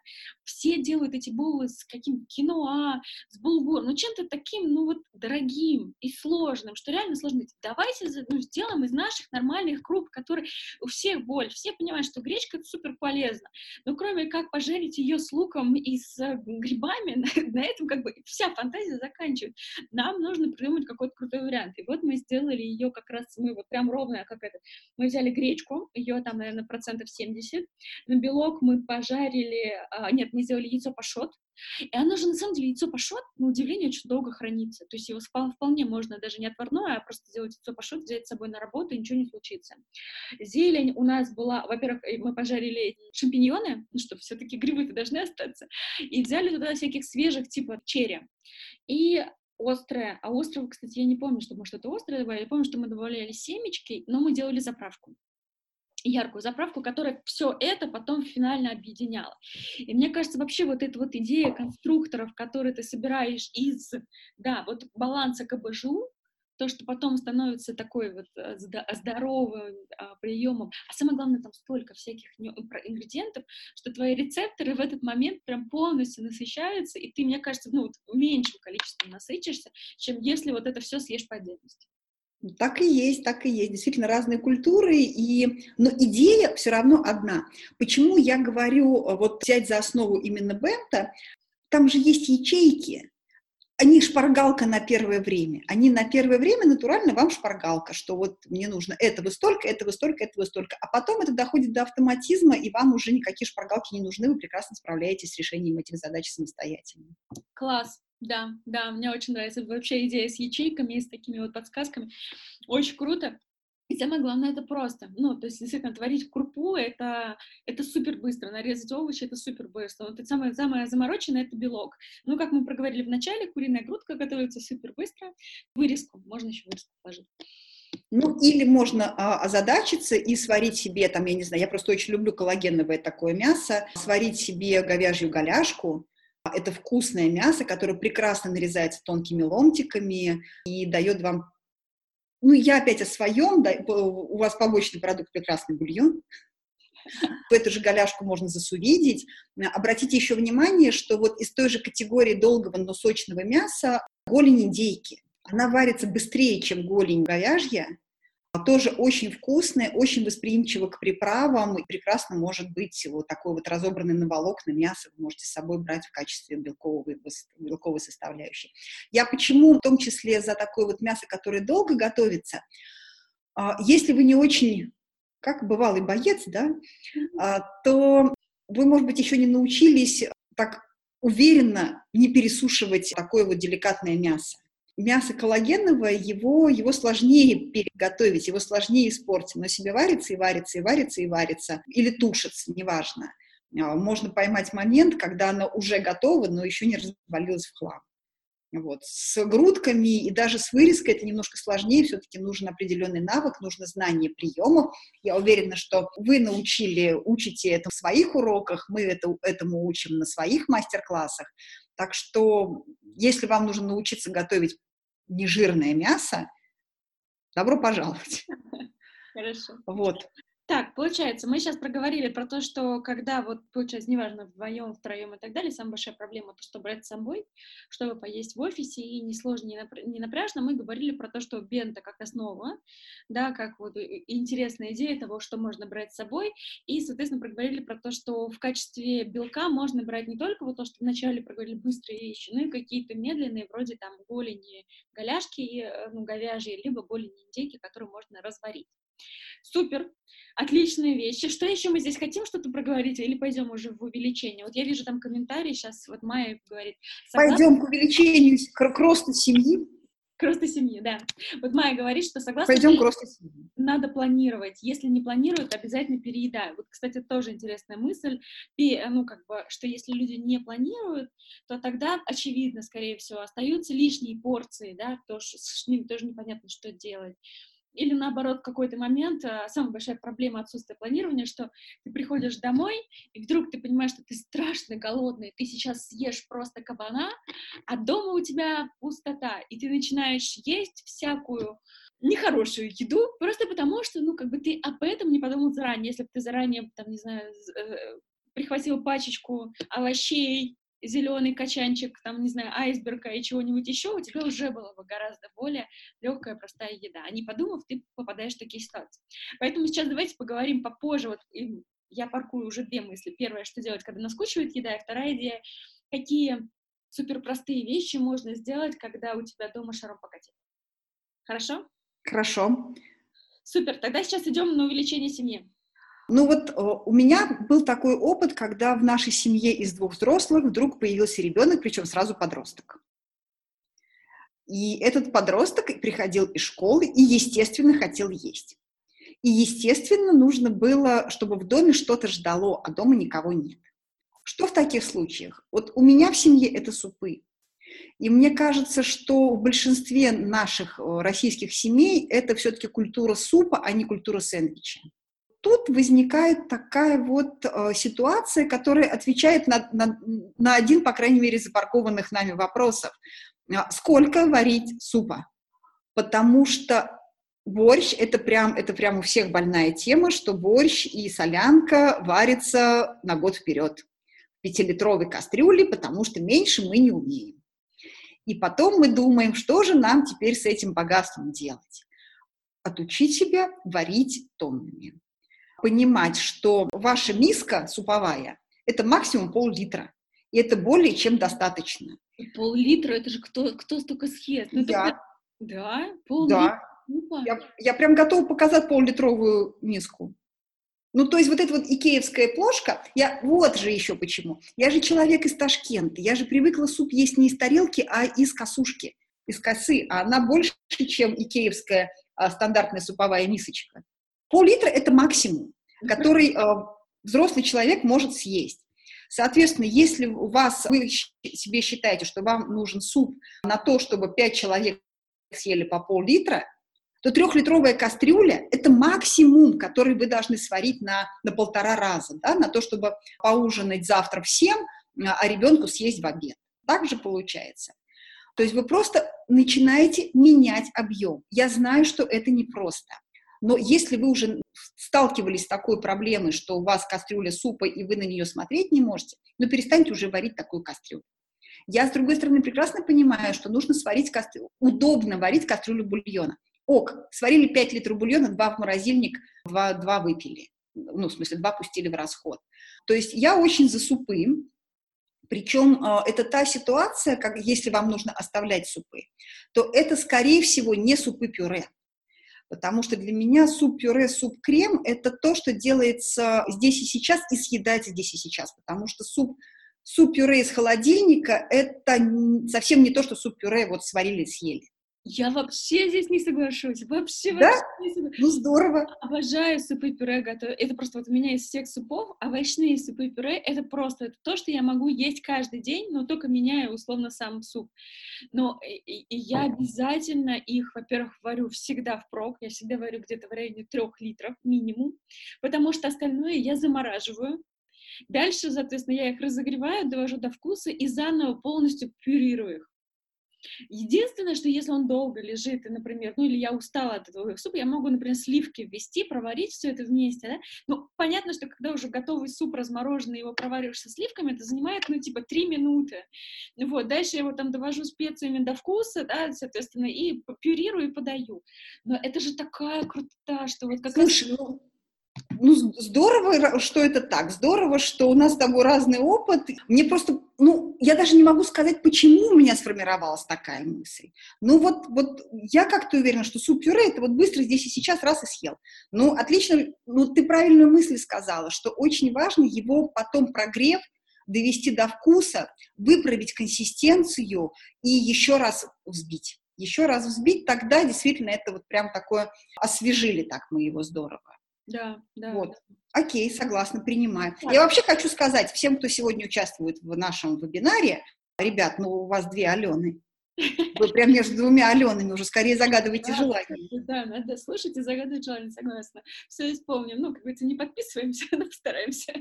Speaker 1: все делают эти боулы с каким киноа, с булгур, ну чем-то таким, ну вот, дорогим и сложным, что реально сложно. Давайте ну, сделаем из наших нормальных круп, которые у всех боль, все понимают, что гречка это супер полезно, но кроме как пожарить ее с луком и с э, грибами, на, на этом как бы вся фантазия заканчивает. Нам нужно придумать какой-то крутой вариант. И вот мы сделали ее как раз, мы вот прям ровно, как это, мы взяли гречку, ее там, наверное, процентов 70, на белок мы пожарили, а, нет, мы сделали яйцо пашот, и оно же, на самом деле, яйцо пашот, на удивление, очень долго хранится. То есть его вполне можно даже не отварное, а просто сделать яйцо пашот, взять с собой на работу, и ничего не случится. Зелень у нас была, во-первых, мы пожарили шампиньоны, ну что, все-таки грибы-то должны остаться, и взяли туда всяких свежих, типа черри. И острое, а острого, кстати, я не помню, что мы что-то острое добавили, я помню, что мы добавляли семечки, но мы делали заправку яркую заправку, которая все это потом финально объединяла. И мне кажется, вообще вот эта вот идея конструкторов, которые ты собираешь из, да, вот баланса КБЖУ, то, что потом становится такой вот э, здоровым а, приемом, а самое главное, там столько всяких ингредиентов, что твои рецепторы в этот момент прям полностью насыщаются, и ты, мне кажется, ну, вот меньшим количеством насытишься, чем если вот это все съешь по отдельности.
Speaker 2: Так и есть, так и есть. Действительно разные культуры, и... но идея все равно одна. Почему я говорю вот взять за основу именно бента? Там же есть ячейки, они шпаргалка на первое время. Они на первое время натурально вам шпаргалка, что вот мне нужно этого столько, этого столько, этого столько. А потом это доходит до автоматизма, и вам уже никакие шпаргалки не нужны, вы прекрасно справляетесь с решением этих задач самостоятельно.
Speaker 1: Класс. Да, да, мне очень нравится вообще идея с ячейками и с такими вот подсказками. Очень круто. И самое главное, это просто. Ну, то есть, действительно, творить крупу это, это супер быстро, нарезать овощи это супер быстро. Вот это самое, самое замороченное это белок. Ну, как мы проговорили в начале, куриная грудка готовится супер быстро. Вырезку, можно еще вырезку положить.
Speaker 2: Ну, или можно а, озадачиться и сварить себе, там, я не знаю, я просто очень люблю коллагеновое такое мясо, сварить себе говяжью голяшку, это вкусное мясо, которое прекрасно нарезается тонкими ломтиками и дает вам... Ну, я опять о своем, да, у вас побочный продукт прекрасный бульон, эту же голяшку можно засувидеть. Обратите еще внимание, что вот из той же категории долгого, но сочного мяса голень индейки. Она варится быстрее, чем голень говяжья, тоже очень вкусное, очень восприимчиво к приправам и прекрасно может быть вот такой вот разобранный на волокна мясо вы можете с собой брать в качестве белковой, белковой составляющей. Я почему в том числе за такое вот мясо, которое долго готовится, а, если вы не очень, как бывалый боец, да, а, то вы, может быть, еще не научились так уверенно не пересушивать такое вот деликатное мясо мясо коллагеновое, его, его сложнее переготовить, его сложнее испортить. но себе варится и варится, и варится, и варится, или тушится, неважно. А, можно поймать момент, когда оно уже готово, но еще не развалилось в хлам. Вот. С грудками и даже с вырезкой это немножко сложнее, все-таки нужен определенный навык, нужно знание приемов. Я уверена, что вы научили, учите это в своих уроках, мы это, этому учим на своих мастер-классах. Так что, если вам нужно научиться готовить нежирное мясо, добро пожаловать.
Speaker 1: Хорошо.
Speaker 2: Вот.
Speaker 1: Так, получается, мы сейчас проговорили про то, что когда вот, получается, неважно, вдвоем, втроем и так далее, самая большая проблема то, что брать с собой, чтобы поесть в офисе и несложно, не напряжно, мы говорили про то, что бента как основа, да, как вот интересная идея того, что можно брать с собой, и, соответственно, проговорили про то, что в качестве белка можно брать не только вот то, что вначале проговорили быстрые вещи, но и какие-то медленные, вроде там голени, голяшки, э, ну, говяжьи, либо голени индейки, которые можно разварить. Супер, отличные вещи. Что еще мы здесь хотим что-то проговорить или пойдем уже в увеличение? Вот я вижу там комментарий, сейчас вот Майя говорит.
Speaker 2: Согласна? Пойдем к увеличению, к росту семьи.
Speaker 1: К росту семьи, да. Вот Майя говорит, что согласно...
Speaker 2: Пойдем к росту семьи.
Speaker 1: Надо планировать. Если не планируют, обязательно переедай. Вот, кстати, тоже интересная мысль. Ну, как бы, что если люди не планируют, то тогда, очевидно, скорее всего, остаются лишние порции, да, то с ними тоже непонятно, что делать. Или наоборот, какой-то момент, а, самая большая проблема отсутствия планирования, что ты приходишь домой, и вдруг ты понимаешь, что ты страшно голодный, ты сейчас съешь просто кабана, а дома у тебя пустота, и ты начинаешь есть всякую нехорошую еду, просто потому что, ну, как бы ты об этом не подумал заранее. Если бы ты заранее, там, не знаю, э, прихватил пачечку овощей, зеленый качанчик, там, не знаю, айсберга и чего-нибудь еще, у тебя уже была бы гораздо более легкая, простая еда. А не подумав, ты попадаешь в такие ситуации. Поэтому сейчас давайте поговорим попозже. Вот я паркую уже две мысли. Первое, что делать, когда наскучивает еда, и вторая идея, какие супер простые вещи можно сделать, когда у тебя дома шаром покатит. Хорошо?
Speaker 2: Хорошо.
Speaker 1: Супер. Тогда сейчас идем на увеличение семьи.
Speaker 2: Ну вот э, у меня был такой опыт, когда в нашей семье из двух взрослых вдруг появился ребенок, причем сразу подросток. И этот подросток приходил из школы и, естественно, хотел есть. И, естественно, нужно было, чтобы в доме что-то ждало, а дома никого нет. Что в таких случаях? Вот у меня в семье это супы. И мне кажется, что в большинстве наших э, российских семей это все-таки культура супа, а не культура сэндвича тут возникает такая вот э, ситуация, которая отвечает на, на, на один, по крайней мере, запаркованных нами вопросов. А, сколько варить супа? Потому что борщ это прям, это прям у всех больная тема, что борщ и солянка варятся на год вперед в пятилитровой кастрюле, потому что меньше мы не умеем. И потом мы думаем, что же нам теперь с этим богатством делать? Отучить себя варить тоннами понимать, что ваша миска суповая – это максимум пол-литра, и это более чем достаточно.
Speaker 1: Пол-литра – это же кто, кто столько съест?
Speaker 2: Ну,
Speaker 1: я.
Speaker 2: Это...
Speaker 1: Да? Пол-литра?
Speaker 2: Да. Я, я прям готова показать пол-литровую миску. Ну, то есть вот эта вот икеевская плошка, я вот же еще почему. Я же человек из Ташкента, я же привыкла суп есть не из тарелки, а из косушки, из косы, а она больше, чем икеевская а, стандартная суповая мисочка. Пол-литра – это максимум, который э, взрослый человек может съесть. Соответственно, если у вас, вы себе считаете, что вам нужен суп на то, чтобы 5 человек съели по пол-литра, то трехлитровая кастрюля – это максимум, который вы должны сварить на, на полтора раза, да, на то, чтобы поужинать завтра всем, а ребенку съесть в обед. Так же получается. То есть вы просто начинаете менять объем. Я знаю, что это непросто. Но если вы уже сталкивались с такой проблемой, что у вас кастрюля супа, и вы на нее смотреть не можете, ну перестаньте уже варить такую кастрюлю. Я, с другой стороны, прекрасно понимаю, что нужно сварить кастрюлю, удобно варить кастрюлю бульона. Ок, сварили 5 литров бульона, 2 в морозильник, 2, 2 выпили. Ну, в смысле, 2 пустили в расход. То есть я очень за супы, причем э, это та ситуация, как если вам нужно оставлять супы, то это, скорее всего, не супы-пюре. Потому что для меня суп-пюре, суп-крем – это то, что делается здесь и сейчас и съедается здесь и сейчас. Потому что суп, суп-пюре из холодильника – это совсем не то, что суп-пюре вот сварили и съели.
Speaker 1: Я вообще здесь не соглашусь. Вообще,
Speaker 2: да?
Speaker 1: вообще не
Speaker 2: соглашусь. Ну, здорово.
Speaker 1: Обожаю супы пюре готовить. Это просто вот у меня из всех супов овощные супы пюре — это просто это то, что я могу есть каждый день, но только меняя условно сам суп. Но и, и я обязательно их, во-первых, варю всегда впрок. Я всегда варю где-то в районе трех литров минимум, потому что остальное я замораживаю. Дальше, соответственно, я их разогреваю, довожу до вкуса и заново полностью пюрирую их. Единственное, что если он долго лежит, и, например, ну или я устала от этого супа, я могу, например, сливки ввести, проварить все это вместе, да? Ну, понятно, что когда уже готовый суп размороженный, его провариваешь со сливками, это занимает, ну, типа, три минуты. Вот, дальше я его там довожу специями до вкуса, да, соответственно, и пюрирую и подаю. Но это же такая крутая, что вот как
Speaker 2: Слушай, раз... ну, здорово, что это так, здорово, что у нас с тобой разный опыт. Мне просто, ну, я даже не могу сказать, почему у меня сформировалась такая мысль. Ну, вот, вот я как-то уверена, что суп-пюре это вот быстро здесь и сейчас раз и съел. Ну, отлично, ну, ты правильную мысль сказала, что очень важно его потом прогрев, довести до вкуса, выправить консистенцию и еще раз взбить. Еще раз взбить, тогда действительно это вот прям такое освежили так мы его здорово.
Speaker 1: Да, да.
Speaker 2: Вот. Окей, согласна, принимаю. Так. Я вообще хочу сказать всем, кто сегодня участвует в нашем вебинаре, ребят, ну у вас две Алены. Вы прям между двумя Аленами уже скорее загадываете да, желание.
Speaker 1: Да, надо слушать и загадывать желание, согласна. Все исполним. Ну, как говорится, не подписываемся, но постараемся.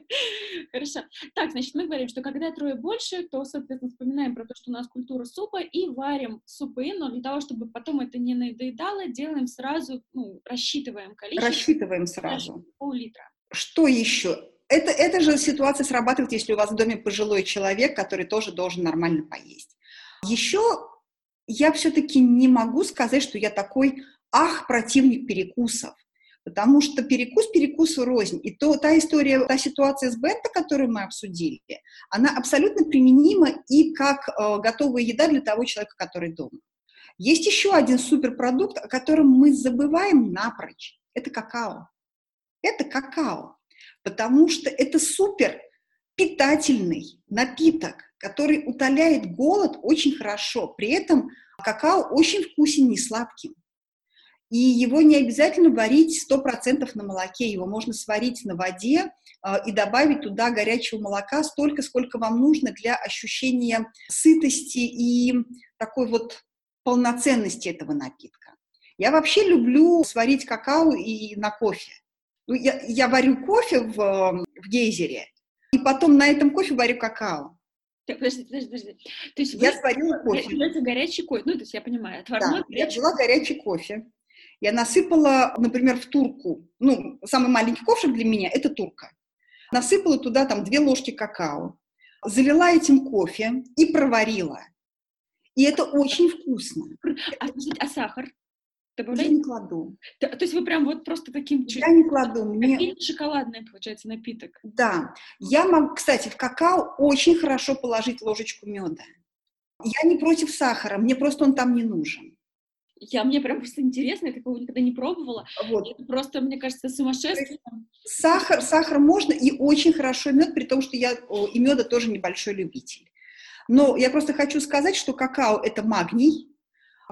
Speaker 1: Хорошо. Так, значит, мы говорим, что когда трое больше, то, соответственно, вспоминаем про то, что у нас культура супа, и варим супы, но для того, чтобы потом это не надоедало, делаем сразу, ну, рассчитываем количество.
Speaker 2: Рассчитываем сразу.
Speaker 1: Пол-литра.
Speaker 2: Что еще? Это, эта же ситуация срабатывает, если у вас в доме пожилой человек, который тоже должен нормально поесть. Еще я все-таки не могу сказать, что я такой ах, противник перекусов. Потому что перекус перекусу рознь. И то, та история, та ситуация с бента, которую мы обсудили, она абсолютно применима и как э, готовая еда для того человека, который дома. Есть еще один суперпродукт, о котором мы забываем напрочь. Это какао. Это какао. Потому что это супер питательный напиток, который утоляет голод очень хорошо. При этом какао очень вкусен, не сладким. И его не обязательно варить 100% на молоке, его можно сварить на воде э, и добавить туда горячего молока столько, сколько вам нужно для ощущения сытости и такой вот полноценности этого напитка. Я вообще люблю сварить какао и на кофе. Ну, я, я варю кофе в, в гейзере, и потом на этом кофе варю какао.
Speaker 1: Так, подожди, подожди, подожди. То есть
Speaker 2: я сварила кофе.
Speaker 1: Это горячий кофе, ну, то есть я понимаю, отварной
Speaker 2: да, горячий. я взяла горячий кофе. Я насыпала, например, в турку, ну, самый маленький ковшик для меня – это турка. Насыпала туда там две ложки какао, залила этим кофе и проварила. И это очень вкусно.
Speaker 1: А, а сахар?
Speaker 2: Добавляете? Я не кладу.
Speaker 1: Да, то есть вы прям вот просто таким...
Speaker 2: Я не кладу.
Speaker 1: Мне... шоколадный, получается, напиток.
Speaker 2: Да. Я могу, кстати, в какао очень хорошо положить ложечку меда. Я не против сахара, мне просто он там не нужен.
Speaker 1: Я, мне прям просто интересно, я такого никогда не пробовала. Вот. Это просто, мне кажется, сумасшествие.
Speaker 2: Сахар, сахар можно, и очень хорошо мед, при том, что я и меда тоже небольшой любитель. Но я просто хочу сказать, что какао – это магний,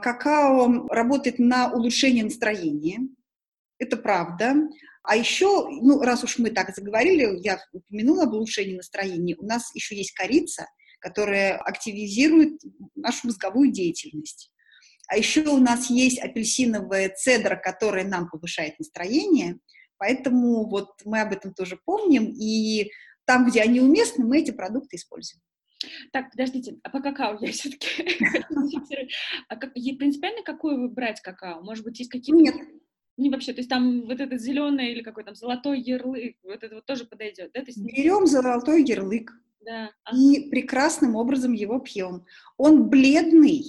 Speaker 2: Какао работает на улучшение настроения, это правда. А еще, ну, раз уж мы так заговорили, я упомянула об улучшении настроения, у нас еще есть корица, которая активизирует нашу мозговую деятельность. А еще у нас есть апельсиновая цедра, которая нам повышает настроение, поэтому вот мы об этом тоже помним, и там, где они уместны, мы эти продукты используем.
Speaker 1: Так, подождите, а по какао я все-таки А как, принципиально какое выбрать какао? Может быть, есть какие-то...
Speaker 2: Нет.
Speaker 1: Не вообще, то есть там вот этот зеленый или какой там золотой ярлык, вот это вот тоже подойдет, да? То есть...
Speaker 2: Берем золотой ярлык
Speaker 1: да.
Speaker 2: и прекрасным образом его пьем. Он бледный,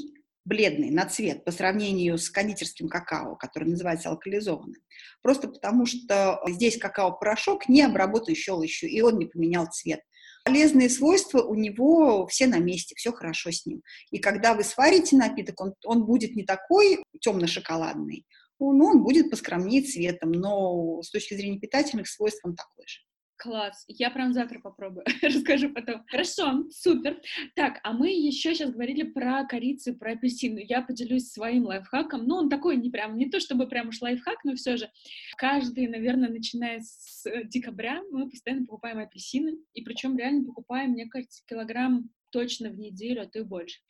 Speaker 2: бледный на цвет по сравнению с кондитерским какао, который называется алкализованным. Просто потому что здесь какао-порошок не обработан щелочью, и он не поменял цвет полезные свойства у него все на месте, все хорошо с ним. И когда вы сварите напиток, он, он будет не такой темно-шоколадный, он, он будет поскромнее цветом, но с точки зрения питательных свойств он такой же.
Speaker 1: Класс, я прям завтра попробую, расскажу потом. Хорошо, супер. Так, а мы еще сейчас говорили про корицу, про апельсину. Я поделюсь своим лайфхаком. Ну, он такой не прям, не то чтобы прям уж лайфхак, но все же. Каждый, наверное, начиная с э, декабря, мы постоянно покупаем апельсины. И причем реально покупаем, мне кажется, килограмм точно в неделю, а то и больше.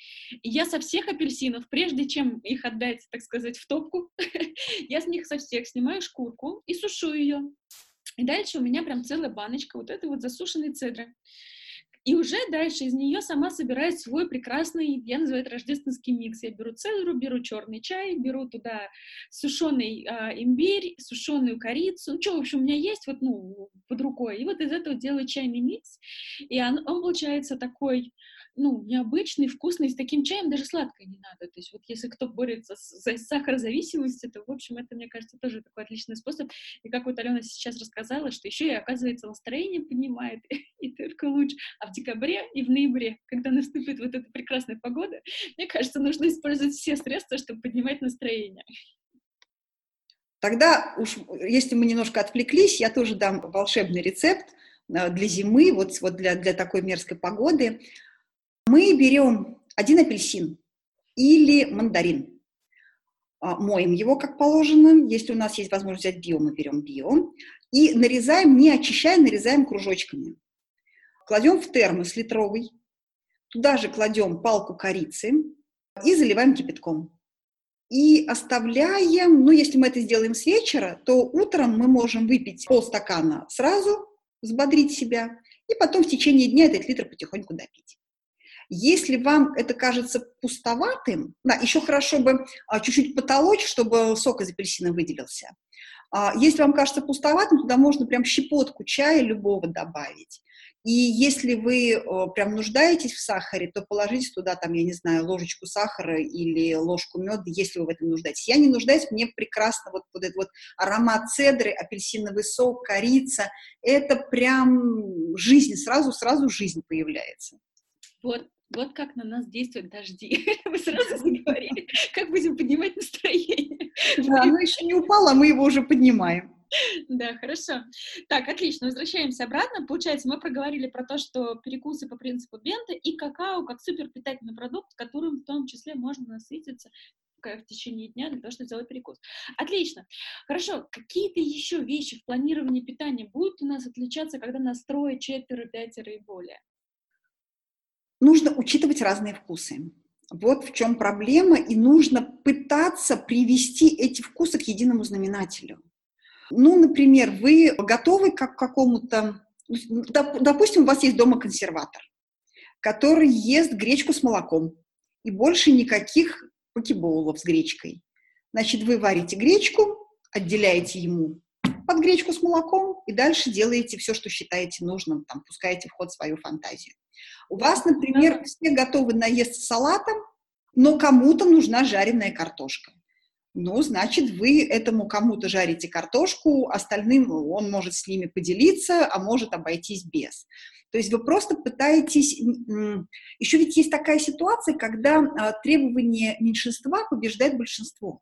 Speaker 1: И я со всех апельсинов, прежде чем их отдать, так сказать, в топку, я с них со всех снимаю шкурку и сушу ее. И дальше у меня прям целая баночка вот этой вот засушенной цедры. И уже дальше из нее сама собирает свой прекрасный, я называю это рождественский микс. Я беру цедру, беру черный чай, беру туда сушеный э, имбирь, сушеную корицу, ну, что, в общем, у меня есть вот, ну, под рукой. И вот из этого делаю чайный микс. И он, он получается такой ну, необычный, вкусный, с таким чаем даже сладкое не надо. То есть вот если кто борется с, с сахарозависимостью, то, в общем, это, мне кажется, тоже такой отличный способ. И как вот Алена сейчас рассказала, что еще и, оказывается, настроение поднимает, и только лучше. А в декабре и в ноябре, когда наступит вот эта прекрасная погода, мне кажется, нужно использовать все средства, чтобы поднимать настроение.
Speaker 2: Тогда уж, если мы немножко отвлеклись, я тоже дам волшебный рецепт э, для зимы, вот, вот для, для такой мерзкой погоды. Мы берем один апельсин или мандарин, а, моем его как положено, если у нас есть возможность взять био, мы берем био, и нарезаем, не очищая, нарезаем кружочками. Кладем в термос литровый, туда же кладем палку корицы и заливаем кипятком. И оставляем, ну, если мы это сделаем с вечера, то утром мы можем выпить полстакана сразу, взбодрить себя, и потом в течение дня этот литр потихоньку допить. Если вам это кажется пустоватым, да, еще хорошо бы а, чуть-чуть потолочь, чтобы сок из апельсина выделился. А, если вам кажется пустоватым, туда можно прям щепотку чая любого добавить. И если вы э, прям нуждаетесь в сахаре, то положите туда, там, я не знаю, ложечку сахара или ложку меда, если вы в этом нуждаетесь. Я не нуждаюсь, мне прекрасно вот, вот этот вот аромат цедры, апельсиновый сок, корица. Это прям жизнь, сразу-сразу жизнь появляется.
Speaker 1: Вот, вот как на нас действуют дожди. Вы сразу заговорили, как будем поднимать настроение.
Speaker 2: Да, оно еще не упало, а мы его уже поднимаем.
Speaker 1: Да, хорошо. Так, отлично, возвращаемся обратно. Получается, мы проговорили про то, что перекусы по принципу бента и какао как супер питательный продукт, которым в том числе можно насытиться в течение дня для того, чтобы сделать перекус. Отлично. Хорошо. Какие-то еще вещи в планировании питания будут у нас отличаться, когда нас трое, четверо, пятеро и более?
Speaker 2: Нужно учитывать разные вкусы. Вот в чем проблема, и нужно пытаться привести эти вкусы к единому знаменателю. Ну, например, вы готовы к какому-то... Допустим, у вас есть дома консерватор, который ест гречку с молоком, и больше никаких покебоулов с гречкой. Значит, вы варите гречку, отделяете ему под гречку с молоком и дальше делаете все, что считаете нужным, там, пускаете в ход свою фантазию. У вас, например, все готовы наесться салатом, но кому-то нужна жареная картошка. Ну, значит, вы этому кому-то жарите картошку, остальным он может с ними поделиться, а может обойтись без. То есть вы просто пытаетесь... Еще ведь есть такая ситуация, когда а, требование меньшинства побеждает большинство.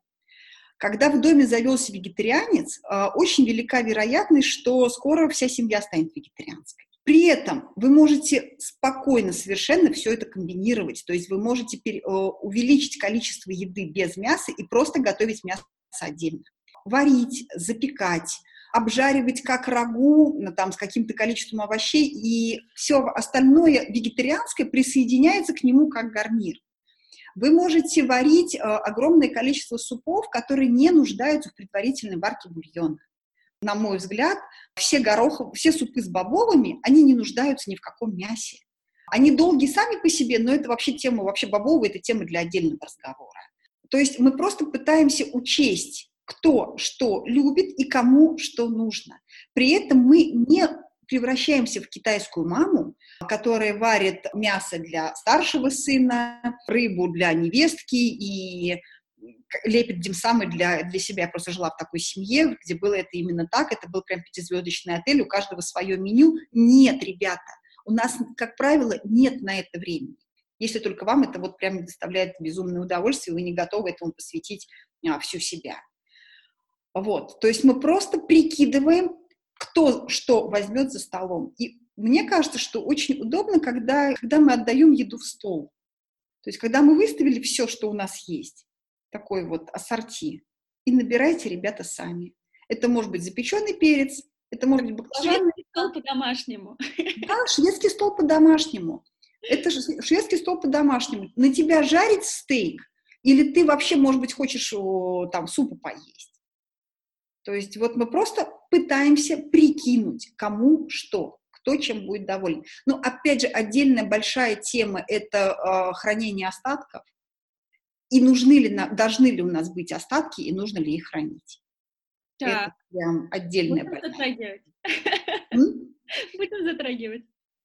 Speaker 2: Когда в доме завелся вегетарианец, а, очень велика вероятность, что скоро вся семья станет вегетарианской. При этом вы можете спокойно совершенно все это комбинировать, то есть вы можете э, увеличить количество еды без мяса и просто готовить мясо отдельно. Варить, запекать, обжаривать как рагу, ну, там, с каким-то количеством овощей, и все остальное вегетарианское присоединяется к нему как гарнир. Вы можете варить э, огромное количество супов, которые не нуждаются в предварительной варке бульона на мой взгляд, все гороховые, все супы с бобовыми, они не нуждаются ни в каком мясе. Они долгие сами по себе, но это вообще тема, вообще бобовые, это тема для отдельного разговора. То есть мы просто пытаемся учесть, кто что любит и кому что нужно. При этом мы не превращаемся в китайскую маму, которая варит мясо для старшего сына, рыбу для невестки и лепит димсамы для, для себя. Я просто жила в такой семье, где было это именно так. Это был прям пятизвездочный отель, у каждого свое меню. Нет, ребята, у нас, как правило, нет на это времени. Если только вам это вот прям доставляет безумное удовольствие, вы не готовы этому посвятить а, всю себя. Вот, то есть мы просто прикидываем, кто что возьмет за столом. И мне кажется, что очень удобно, когда, когда мы отдаем еду в стол. То есть, когда мы выставили все, что у нас есть, такой вот ассорти. И набирайте, ребята, сами. Это может быть запеченный перец, это может быть
Speaker 1: баклажан. Шведский стол по-домашнему.
Speaker 2: Да, шведский стол по-домашнему. Это шведский стол по-домашнему. На тебя жарить стейк, или ты вообще, может быть, хочешь там супу поесть. То есть вот мы просто пытаемся прикинуть, кому что, кто чем будет доволен. Но опять же, отдельная большая тема – это э, хранение остатков и нужны ли, должны ли у нас быть остатки, и нужно ли их хранить.
Speaker 1: Так. Это
Speaker 2: прям отдельная
Speaker 1: Будем затрагивать. Будем затрагивать.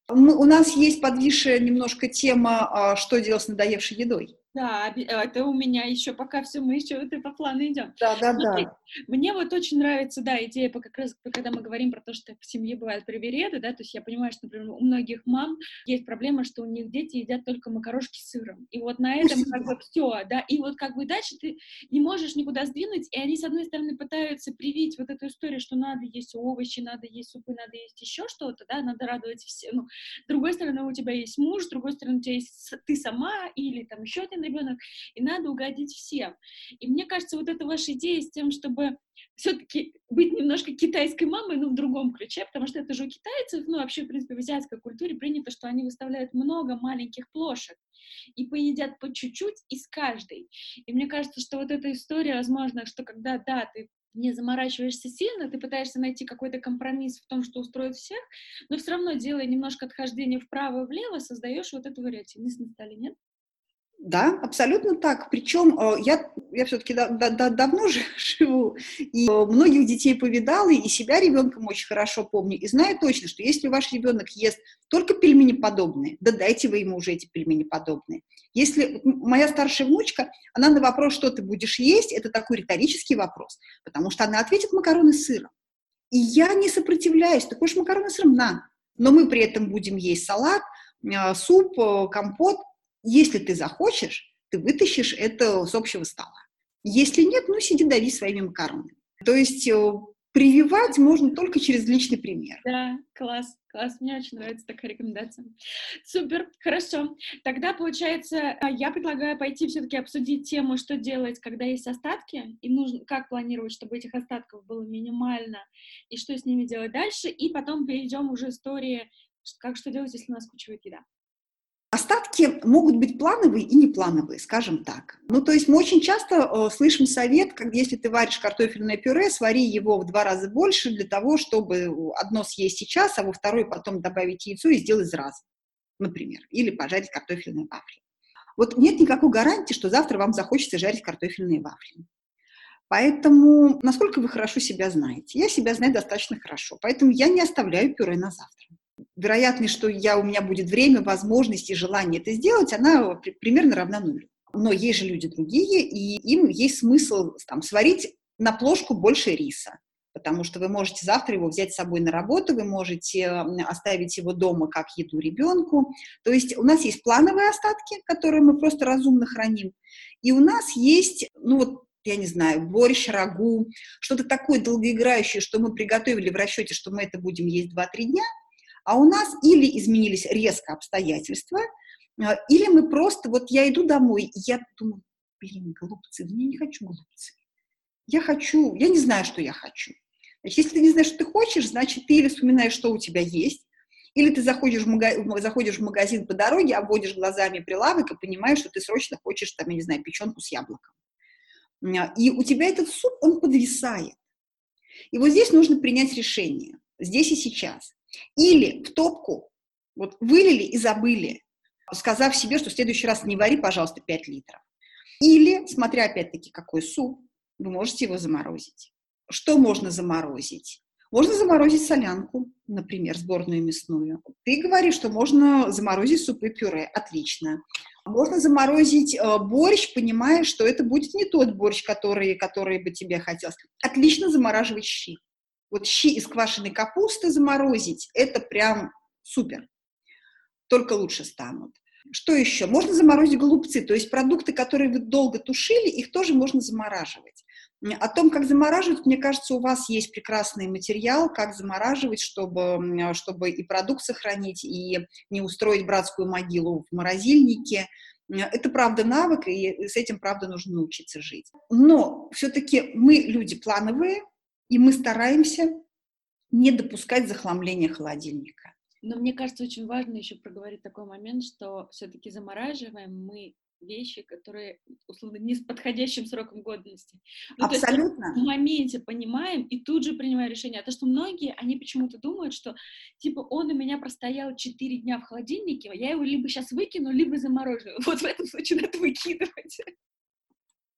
Speaker 2: Мы, у нас есть подвисшая немножко тема, а, что делать с надоевшей едой.
Speaker 1: Да, это у меня еще пока все, мы еще вот по плану идем.
Speaker 2: Да, да, Смотри, да.
Speaker 1: Мне вот очень нравится, да, идея, как раз, когда мы говорим про то, что в семье бывают привереды, да, то есть я понимаю, что, например, у многих мам есть проблема, что у них дети едят только макарошки с сыром. И вот на этом как бы все, да, и вот как бы дальше ты не можешь никуда сдвинуть, и они, с одной стороны, пытаются привить вот эту историю, что надо есть овощи, надо есть супы, надо есть еще что-то, да, надо радовать все. Ну, с другой стороны, у тебя есть муж, с другой стороны, у тебя есть ты сама или там еще один ребенок, и надо угодить всем. И мне кажется, вот эта ваша идея с тем, чтобы все-таки быть немножко китайской мамой, но в другом ключе, потому что это же у китайцев, ну, вообще, в принципе, в азиатской культуре принято, что они выставляют много маленьких плошек и поедят по чуть-чуть из каждой. И мне кажется, что вот эта история, возможно, что когда, да, ты не заморачиваешься сильно, ты пытаешься найти какой-то компромисс в том, что устроит всех, но все равно, делая немножко отхождение вправо и влево, создаешь вот эту вариативность на столе, нет?
Speaker 2: Да, абсолютно так. Причем э, я, я все-таки да, да, давно живу, и э, многих детей повидала, и себя ребенком очень хорошо помню, и знаю точно, что если ваш ребенок ест только пельмени подобные, да дайте вы ему уже эти пельмени подобные. Если моя старшая внучка, она на вопрос, что ты будешь есть, это такой риторический вопрос, потому что она ответит макароны с сыром. И я не сопротивляюсь, ты хочешь макароны с сыром? На. Но мы при этом будем есть салат, э, суп, компот, если ты захочешь, ты вытащишь это с общего стола. Если нет, ну сиди, дави своими макаронами. То есть э, прививать можно только через личный пример.
Speaker 1: Да, класс, класс, мне очень нравится такая рекомендация. Супер, хорошо. Тогда, получается, а, я предлагаю пойти все-таки обсудить тему, что делать, когда есть остатки, и нужно, как планировать, чтобы этих остатков было минимально, и что с ними делать дальше, и потом перейдем уже к истории, как что делать, если нас кучевая еда.
Speaker 2: Остатки могут быть плановые и неплановые, скажем так. Ну, то есть мы очень часто э, слышим совет, как если ты варишь картофельное пюре, свари его в два раза больше для того, чтобы одно съесть сейчас, а во второе потом добавить яйцо и сделать сразу, например, или пожарить картофельные вафли. Вот нет никакой гарантии, что завтра вам захочется жарить картофельные вафли. Поэтому, насколько вы хорошо себя знаете? Я себя знаю достаточно хорошо, поэтому я не оставляю пюре на завтра вероятность, что я, у меня будет время, возможность и желание это сделать, она примерно равна нулю. Но есть же люди другие, и им есть смысл там, сварить на плошку больше риса, потому что вы можете завтра его взять с собой на работу, вы можете оставить его дома как еду ребенку. То есть у нас есть плановые остатки, которые мы просто разумно храним, и у нас есть, ну вот, я не знаю, борщ, рагу, что-то такое долгоиграющее, что мы приготовили в расчете, что мы это будем есть 2-3 дня – а у нас или изменились резко обстоятельства, а, или мы просто, вот я иду домой, и я думаю, блин, голубцы, я не хочу голубцы. Я хочу, я не знаю, что я хочу. Значит, если ты не знаешь, что ты хочешь, значит, ты или вспоминаешь, что у тебя есть, или ты заходишь заходишь в магазин по дороге, обводишь глазами прилавок и понимаешь, что ты срочно хочешь, там, я не знаю, печенку с яблоком. А, и у тебя этот суп, он подвисает. И вот здесь нужно принять решение, здесь и сейчас. Или в топку вот вылили и забыли, сказав себе, что в следующий раз не вари, пожалуйста, 5 литров. Или, смотря опять-таки, какой суп, вы можете его заморозить. Что можно заморозить? Можно заморозить солянку, например, сборную мясную. Ты говоришь, что можно заморозить супы пюре. Отлично. Можно заморозить э, борщ, понимая, что это будет не тот борщ, который, который бы тебе хотелось. Отлично замораживать щи. Вот щи из квашеной капусты заморозить, это прям супер. Только лучше станут. Что еще? Можно заморозить голубцы, то есть продукты, которые вы долго тушили, их тоже можно замораживать. О том, как замораживать, мне кажется, у вас есть прекрасный материал, как замораживать, чтобы, чтобы и продукт сохранить, и не устроить братскую могилу в морозильнике. Это, правда, навык, и с этим, правда, нужно научиться жить. Но все-таки мы люди плановые, и мы стараемся не допускать захламления холодильника.
Speaker 1: Но мне кажется, очень важно еще проговорить такой момент, что все-таки замораживаем мы вещи, которые, условно, не с подходящим сроком годности.
Speaker 2: Ну, Абсолютно.
Speaker 1: в моменте понимаем и тут же принимаем решение. А то, что многие, они почему-то думают, что, типа, он у меня простоял 4 дня в холодильнике, я его либо сейчас выкину, либо заморожу. Вот в этом случае надо выкидывать.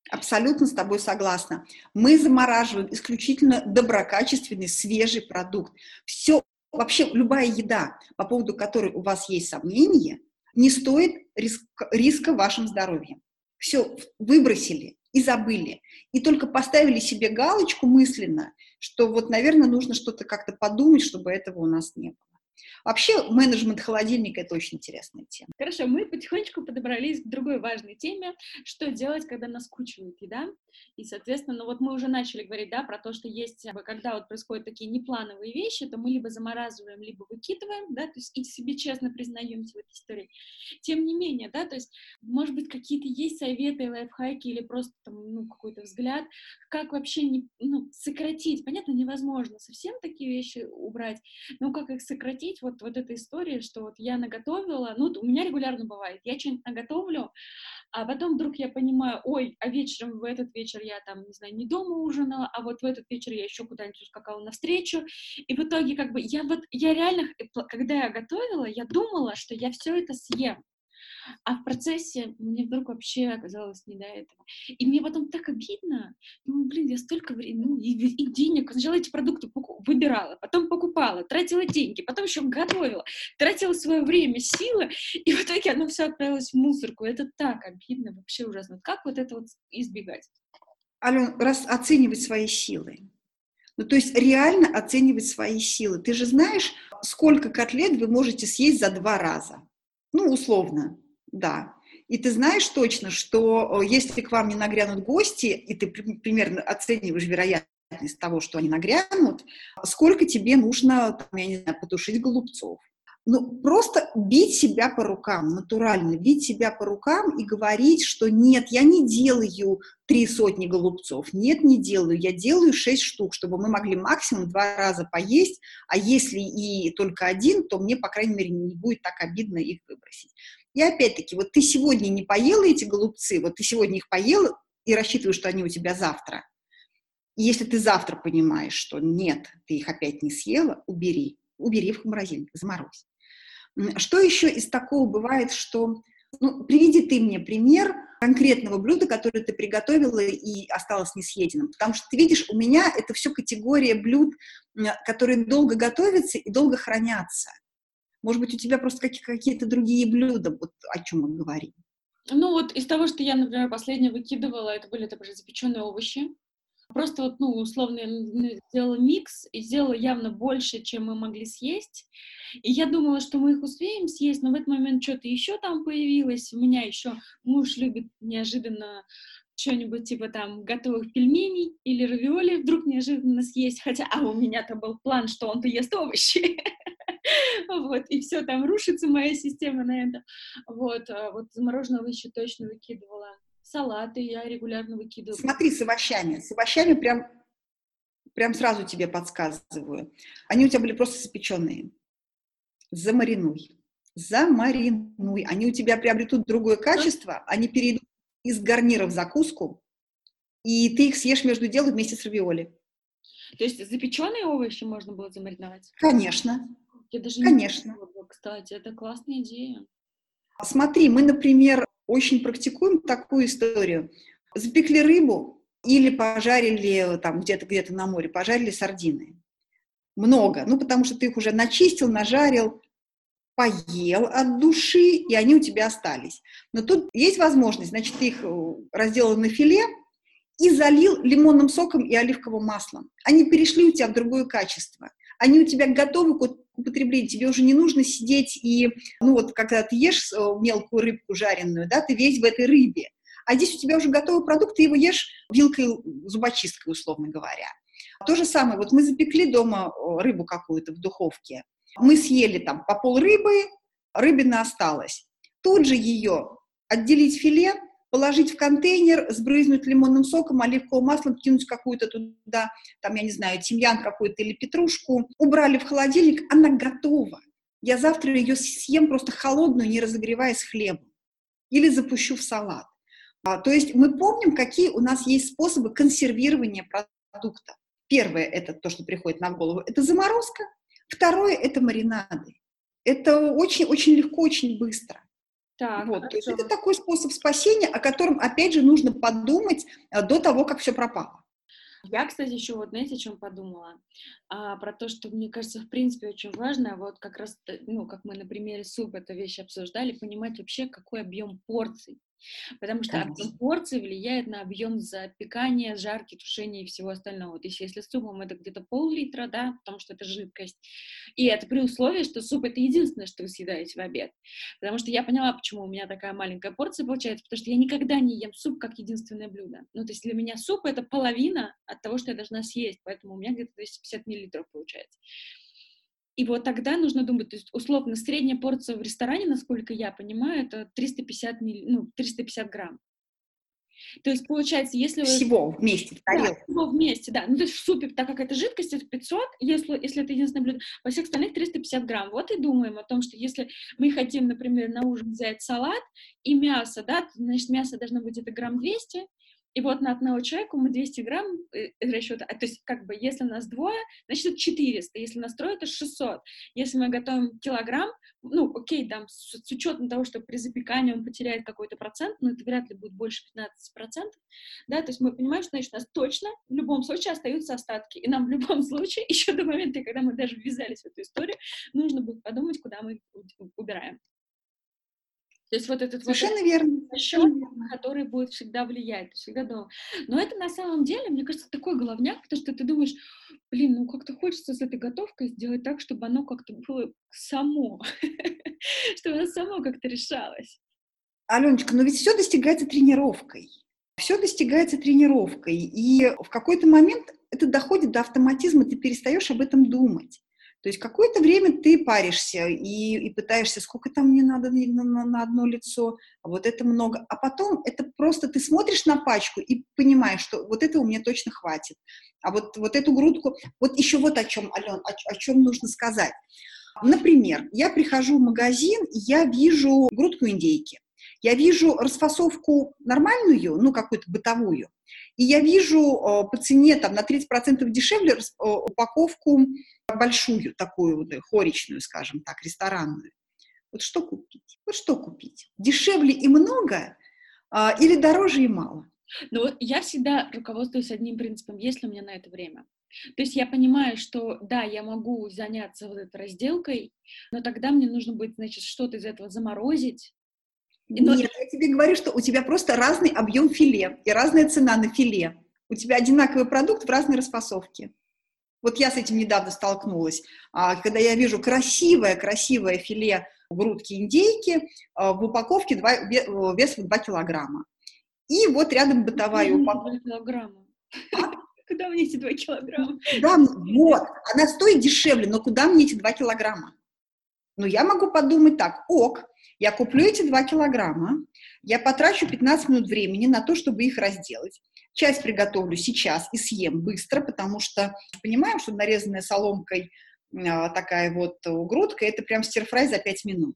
Speaker 2: Абсолютно с тобой согласна. Мы замораживаем исключительно доброкачественный, свежий продукт. Все вообще любая еда, по поводу которой у вас есть сомнения, не стоит риск, риска вашим здоровьем. Все, выбросили и забыли. И только поставили себе галочку мысленно, что вот, наверное, нужно что-то как-то подумать, чтобы этого у нас не было. Вообще, менеджмент холодильника – это очень интересная тема.
Speaker 1: Хорошо, мы потихонечку подобрались к другой важной теме, что делать, когда наскучивает еда. И, соответственно, ну вот мы уже начали говорить, да, про то, что есть, когда вот происходят такие неплановые вещи, то мы либо замораживаем, либо выкидываем, да, то есть и себе честно признаемся в этой истории. Тем не менее, да, то есть, может быть, какие-то есть советы, лайфхаки или просто там, ну, какой-то взгляд, как вообще не, ну, сократить. Понятно, невозможно совсем такие вещи убрать, но как их сократить, вот, вот эта история, что вот я наготовила, ну, у меня регулярно бывает, я что-нибудь наготовлю, а потом вдруг я понимаю, ой, а вечером в этот вечер я там, не знаю, не дома ужинала, а вот в этот вечер я еще куда-нибудь ускакала навстречу, и в итоге как бы я вот, я реально, когда я готовила, я думала, что я все это съем, а в процессе мне вдруг вообще оказалось не до этого. И мне потом так обидно. Думаю, блин, я столько времени, ну, и, и денег. Сначала эти продукты выбирала, потом покупала, тратила деньги, потом еще готовила, тратила свое время, силы, и в итоге оно все отправилось в мусорку. Это так обидно, вообще ужасно. Как вот это вот избегать?
Speaker 2: Ален, раз оценивать свои силы. Ну, то есть реально оценивать свои силы. Ты же знаешь, сколько котлет вы можете съесть за два раза? Ну, условно. Да. И ты знаешь точно, что э, если к вам не нагрянут гости, и ты примерно оцениваешь вероятность того, что они нагрянут, сколько тебе нужно, там, я не знаю, потушить голубцов. Ну, просто бить себя по рукам, натурально бить себя по рукам и говорить, что нет, я не делаю три сотни голубцов, нет, не делаю, я делаю шесть штук, чтобы мы могли максимум два раза поесть, а если и только один, то мне, по крайней мере, не будет так обидно их выбросить. И опять-таки, вот ты сегодня не поела эти голубцы, вот ты сегодня их поела и рассчитываешь, что они у тебя завтра. И если ты завтра понимаешь, что нет, ты их опять не съела, убери. Убери их в морозильник, заморозь. Что еще из такого бывает, что... Ну, приведи ты мне пример конкретного блюда, которое ты приготовила и осталось несъеденным. Потому что ты видишь, у меня это все категория блюд, которые долго готовятся и долго хранятся. Может быть, у тебя просто какие-то другие блюда, вот о чем мы говорим.
Speaker 1: Ну вот из того, что я, например, последнее выкидывала, это были также запеченные овощи. Просто вот, ну, условно, сделала микс и сделала явно больше, чем мы могли съесть. И я думала, что мы их успеем съесть, но в этот момент что-то еще там появилось. У меня еще муж любит неожиданно что-нибудь типа там готовых пельменей или равиоли вдруг неожиданно съесть, хотя, а у меня-то был план, что он-то ест овощи. вот, и все, там рушится моя система на это. Вот, а вот замороженного еще точно выкидывала. Салаты я регулярно выкидываю.
Speaker 2: Смотри, с овощами. С овощами прям, прям сразу тебе подсказываю. Они у тебя были просто запеченные. Замаринуй. Замаринуй. Они у тебя приобретут другое качество, они перейдут из гарнира в закуску, и ты их съешь между делом вместе с равиоли.
Speaker 1: То есть запеченные овощи можно было замариновать?
Speaker 2: Конечно.
Speaker 1: Я даже
Speaker 2: Конечно.
Speaker 1: не пробовала, кстати, это классная идея.
Speaker 2: Смотри, мы, например, очень практикуем такую историю. Запекли рыбу или пожарили там где-то где-то на море, пожарили сардины. Много, ну потому что ты их уже начистил, нажарил, поел от души, и они у тебя остались. Но тут есть возможность, значит, ты их э, разделал на филе и залил лимонным соком и оливковым маслом. Они перешли у тебя в другое качество – они у тебя готовы к употреблению, тебе уже не нужно сидеть и, ну вот, когда ты ешь э, мелкую рыбку жареную, да, ты весь в этой рыбе. А здесь у тебя уже готовый продукт, ты его ешь вилкой, зубочисткой, условно говоря. То же самое, вот мы запекли дома рыбу какую-то в духовке, мы съели там по пол рыбы, рыбина осталась. Тут же ее отделить филе, положить в контейнер, сбрызнуть лимонным соком, оливковым маслом, кинуть какую-то туда, там, я не знаю, тимьян какой-то или петрушку, убрали в холодильник, она готова. Я завтра ее съем просто холодную, не разогревая с хлебом. Или запущу в салат. А, то есть мы помним, какие у нас есть способы консервирования продукта. Первое – это то, что приходит на голову, это заморозка. Второе – это маринады. Это очень-очень легко, очень быстро. Так, вот, то есть это такой способ спасения, о котором, опять же, нужно подумать э, до того, как все пропало.
Speaker 1: Я, кстати, еще вот, знаете, о чем подумала? А, про то, что, мне кажется, в принципе, очень важно, вот как раз, ну, как мы на примере супа эту вещь обсуждали, понимать вообще, какой объем порций Потому что объем порции влияет на объем запекания, жарки, тушения и всего остального. То есть если супом это где-то пол-литра, да, потому что это жидкость. И это при условии, что суп это единственное, что вы съедаете в обед. Потому что я поняла, почему у меня такая маленькая порция получается, потому что я никогда не ем суп как единственное блюдо. Ну, то есть для меня суп это половина от того, что я должна съесть, поэтому у меня где-то 250 миллилитров получается. И вот тогда нужно думать, то есть, условно, средняя порция в ресторане, насколько я понимаю, это 350, милли, ну, 350 грамм. То есть, получается, если
Speaker 2: Всего вы... вместе, в
Speaker 1: тарелке. Да, всего вместе, да. Ну, то есть в супе, так как это жидкость, это 500, если, если это единственное блюдо, во всех остальных 350 грамм. Вот и думаем о том, что если мы хотим, например, на ужин взять салат и мясо, да, то, значит, мясо должно быть где-то грамм 200, и вот на одного человека мы 200 грамм э, расчета, то есть как бы если нас двое, значит это 400, если нас трое, это 600. Если мы готовим килограмм, ну окей, там с, с учетом того, что при запекании он потеряет какой-то процент, но это вряд ли будет больше 15%, да, то есть мы понимаем, что значит у нас точно в любом случае остаются остатки, и нам в любом случае, еще до момента, когда мы даже ввязались в эту историю, нужно будет подумать, куда мы убираем. То есть вот этот
Speaker 2: Совершенно вот верно.
Speaker 1: Счет, который будет всегда влиять, всегда дома. Но это на самом деле, мне кажется, такой головняк, потому что ты думаешь, блин, ну как-то хочется с этой готовкой сделать так, чтобы оно как-то было само, чтобы оно само как-то решалось.
Speaker 2: Аленочка, но ведь все достигается тренировкой. Все достигается тренировкой. И в какой-то момент это доходит до автоматизма, ты перестаешь об этом думать. То есть какое-то время ты паришься и, и пытаешься, сколько там мне надо на, на, на одно лицо, а вот это много. А потом это просто ты смотришь на пачку и понимаешь, что вот этого мне точно хватит. А вот, вот эту грудку... Вот еще вот о чем, Ален, о, о чем нужно сказать. Например, я прихожу в магазин, я вижу грудку индейки. Я вижу расфасовку нормальную, ну, какую-то бытовую, и я вижу э, по цене там на 30% дешевле э, упаковку большую, такую вот, э, хоричную, скажем так, ресторанную. Вот что купить? Вот что купить? Дешевле и много или дороже и мало?
Speaker 1: Ну, я всегда руководствуюсь одним принципом, есть ли у меня на это время. То есть я понимаю, что да, я могу заняться вот этой разделкой, но тогда мне нужно будет, значит, что-то из этого заморозить,
Speaker 2: но... Нет, я тебе говорю, что у тебя просто разный объем филе и разная цена на филе. У тебя одинаковый продукт в разной расфасовке. Вот я с этим недавно столкнулась. А, когда я вижу красивое-красивое филе грудки индейки а, в упаковке 2, вес в 2 килограмма. И вот рядом бытовая упаковка. 2
Speaker 1: килограмма. Куда мне эти 2 килограмма?
Speaker 2: Да, вот, она стоит дешевле, но куда мне эти 2 килограмма? Ну, я могу подумать так, ок, я куплю эти 2 килограмма, я потрачу 15 минут времени на то, чтобы их разделать. Часть приготовлю сейчас и съем быстро, потому что понимаем, что нарезанная соломкой а, такая вот грудка, это прям стирфрай за 5 минут.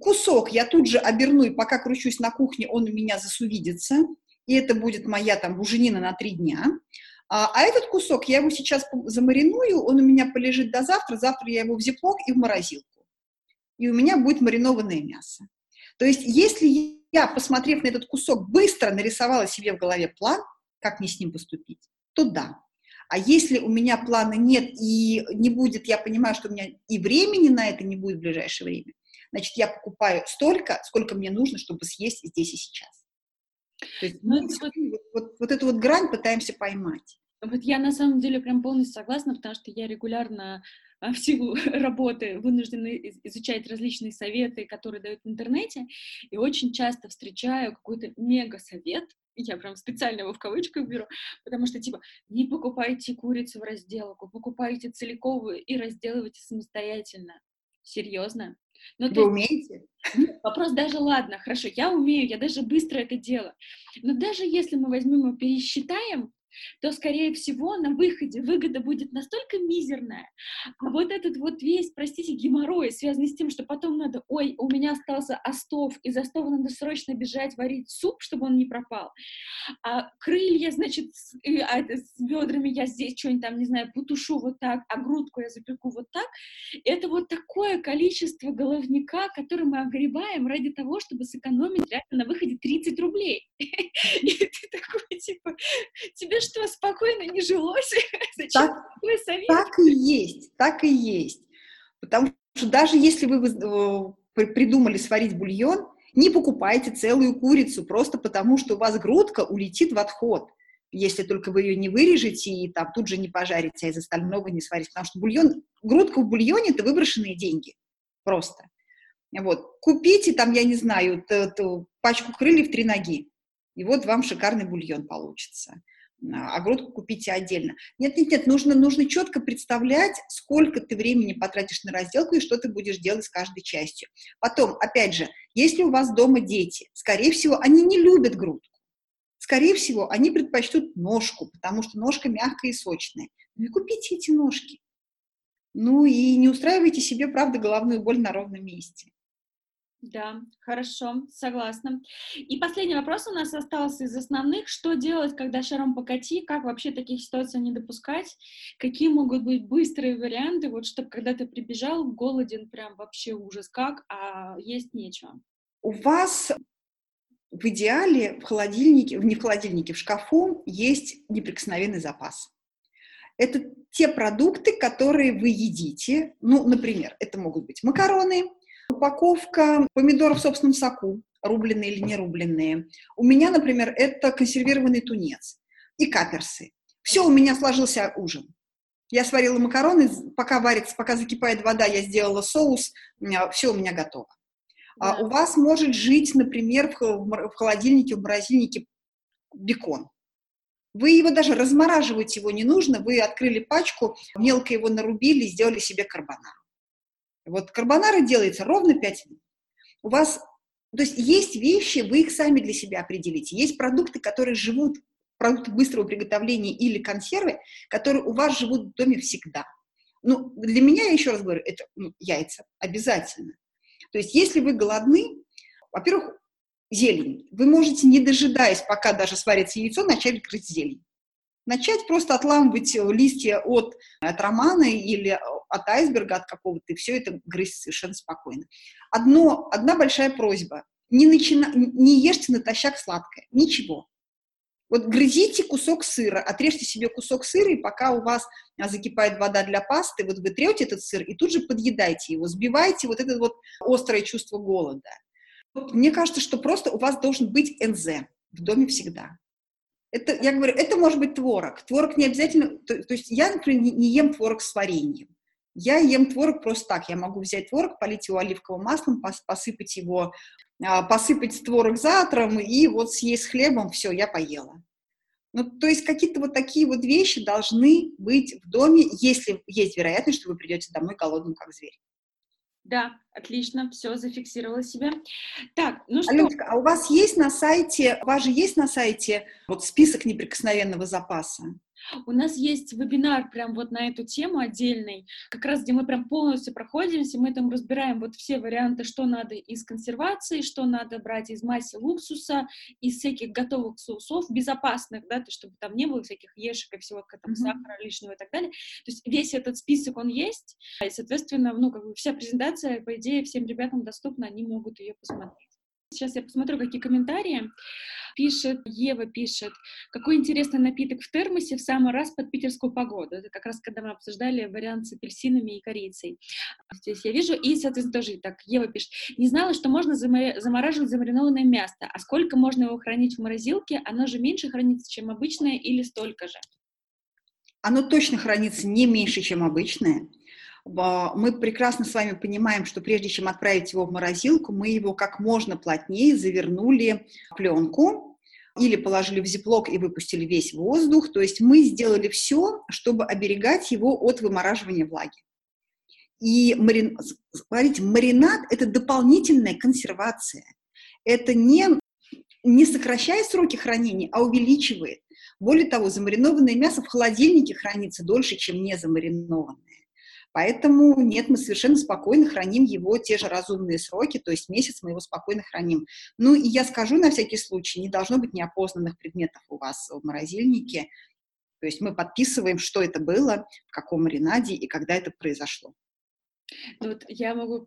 Speaker 2: Кусок я тут же оберну, и пока кручусь на кухне, он у меня засувидится, и это будет моя там буженина на 3 дня. А, а этот кусок, я его сейчас замариную, он у меня полежит до завтра, завтра я его в зиплок и в морозилку. И у меня будет маринованное мясо. То есть если я, посмотрев на этот кусок, быстро нарисовала себе в голове план, как мне с ним поступить, то да. А если у меня плана нет и не будет, я понимаю, что у меня и времени на это не будет в ближайшее время, значит, я покупаю столько, сколько мне нужно, чтобы съесть здесь и сейчас. То есть ну, мы вот, вот, вот эту вот грань пытаемся поймать.
Speaker 1: Вот я на самом деле прям полностью согласна, потому что я регулярно а, в силу работы вынуждены изучать различные советы, которые дают в интернете, и очень часто встречаю какой-то мега-совет, я прям специально его в кавычках беру, потому что, типа, не покупайте курицу в разделку, покупайте целиковую и разделывайте самостоятельно. Серьезно?
Speaker 2: Но Вы умеете?
Speaker 1: Вопрос даже, ладно, хорошо, я умею, я даже быстро это делаю. Но даже если мы возьмем и пересчитаем, то, скорее всего, на выходе выгода будет настолько мизерная, а вот этот вот весь, простите, геморрой, связанный с тем, что потом надо, ой, у меня остался остов, из остова надо срочно бежать варить суп, чтобы он не пропал, а крылья, значит, с, а, с бедрами я здесь что-нибудь там, не знаю, потушу вот так, а грудку я запеку вот так, это вот такое количество головника, которое мы огребаем ради того, чтобы сэкономить реально на выходе 30 рублей. И ты такой, типа, тебе вас спокойно не жилось.
Speaker 2: Зачем так, такой совет? Так и есть, так и есть. Потому что даже если вы э, придумали сварить бульон, не покупайте целую курицу просто потому, что у вас грудка улетит в отход если только вы ее не вырежете и там тут же не пожарите, а из остального не сварите. Потому что бульон, грудка в бульоне – это выброшенные деньги. Просто. Вот. Купите там, я не знаю, т, т, пачку крыльев три ноги, и вот вам шикарный бульон получится. Грудку купите отдельно. Нет, нет, нет, нужно, нужно четко представлять, сколько ты времени потратишь на разделку и что ты будешь делать с каждой частью. Потом, опять же, если у вас дома дети, скорее всего, они не любят грудку скорее всего, они предпочтут ножку, потому что ножка мягкая и сочная. Ну и купите эти ножки. Ну и не устраивайте себе, правда, головную боль на ровном месте.
Speaker 1: Да, хорошо, согласна. И последний вопрос у нас остался из основных. Что делать, когда шаром покати? Как вообще таких ситуаций не допускать? Какие могут быть быстрые варианты, вот чтобы когда ты прибежал, голоден, прям вообще ужас как, а есть нечего?
Speaker 2: У вас в идеале в холодильнике, не в холодильнике, в шкафу есть неприкосновенный запас. Это те продукты, которые вы едите. Ну, например, это могут быть макароны, упаковка помидоров в собственном соку, рубленые или не рубленные. У меня, например, это консервированный тунец и каперсы. Все, у меня сложился ужин. Я сварила макароны, пока варится, пока закипает вода, я сделала соус, все у меня готово. А у вас может жить, например, в холодильнике, в морозильнике бекон. Вы его даже размораживать его не нужно, вы открыли пачку, мелко его нарубили, сделали себе карбонар. Вот карбонара делается ровно 5 минут. У вас, то есть есть вещи, вы их сами для себя определите. Есть продукты, которые живут, продукты быстрого приготовления или консервы, которые у вас живут в доме всегда. Ну, для меня, я еще раз говорю, это ну, яйца обязательно. То есть если вы голодны, во-первых, зелень. Вы можете, не дожидаясь, пока даже сварится яйцо, начать грызть зелень. Начать просто отламывать листья от, от романа или от айсберга, от какого-то, и все это грызть совершенно спокойно. Одно, одна большая просьба. Не, начина, не ешьте натощак сладкое. Ничего. Вот грызите кусок сыра, отрежьте себе кусок сыра, и пока у вас а, закипает вода для пасты, вот вы трете этот сыр и тут же подъедайте его, сбивайте вот это вот острое чувство голода. Мне кажется, что просто у вас должен быть НЗ в доме всегда. Это, я говорю, это может быть творог. Творог не обязательно, то, то есть я, например, не, не ем творог с вареньем. Я ем творог просто так. Я могу взять творог, полить его оливковым маслом, посыпать его а, посыпать творог завтром и вот съесть хлебом, все, я поела. Ну, то есть какие-то вот такие вот вещи должны быть в доме, если есть вероятность, что вы придете домой голодным, как зверь.
Speaker 1: Да, отлично, все, зафиксировала себя. Так, ну что...
Speaker 2: Аленочка, а у вас есть на сайте, у вас же есть на сайте вот список неприкосновенного запаса?
Speaker 1: У нас есть вебинар прям вот на эту тему отдельный, как раз где мы прям полностью проходимся, мы там разбираем вот все варианты, что надо из консервации, что надо брать из массы уксуса, из всяких готовых соусов, безопасных, да, то, чтобы там не было всяких ешек и всего там, mm-hmm. сахара лишнего и так далее. То есть весь этот список, он есть, и, соответственно, ну, как бы вся презентация, по идее, всем ребятам доступна, они могут ее посмотреть. Сейчас я посмотрю, какие комментарии. Пишет, Ева пишет, какой интересный напиток в термосе в самый раз под питерскую погоду. Это как раз когда мы обсуждали вариант с апельсинами и корицей. Здесь я вижу. И, соответственно, тоже так, Ева пишет, не знала, что можно замораживать замаринованное мясо. А сколько можно его хранить в морозилке? Оно же меньше хранится, чем обычное или столько же?
Speaker 2: Оно точно хранится не меньше, чем обычное мы прекрасно с вами понимаем, что прежде чем отправить его в морозилку, мы его как можно плотнее завернули в пленку или положили в зиплок и выпустили весь воздух. То есть мы сделали все, чтобы оберегать его от вымораживания влаги. И марин... смотрите, маринад – это дополнительная консервация. Это не, не сокращает сроки хранения, а увеличивает. Более того, замаринованное мясо в холодильнике хранится дольше, чем не замаринованное. Поэтому нет, мы совершенно спокойно храним его те же разумные сроки, то есть месяц мы его спокойно храним. Ну и я скажу на всякий случай, не должно быть неопознанных предметов у вас в морозильнике. То есть мы подписываем, что это было, в каком маринаде и когда это произошло.
Speaker 1: Ну вот я могу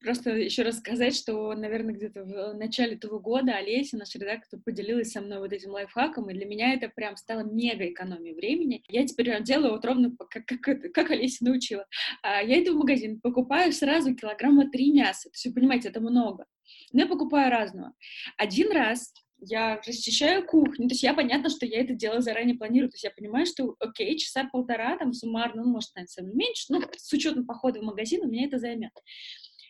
Speaker 1: просто еще рассказать, что, наверное, где-то в начале этого года Олеся, наш редактор, поделилась со мной вот этим лайфхаком, и для меня это прям стало мега экономией времени. Я теперь делаю вот ровно как, как, как Олеся научила. А я иду в магазин, покупаю сразу килограмма три мяса. То есть, вы понимаете, это много. Но я покупаю разного. Один раз я расчищаю кухню, то есть я понятно, что я это дело заранее планирую, то есть я понимаю, что, окей, часа полтора, там, суммарно, ну, может, наверное, меньше, ну, с учетом похода в магазин у меня это займет.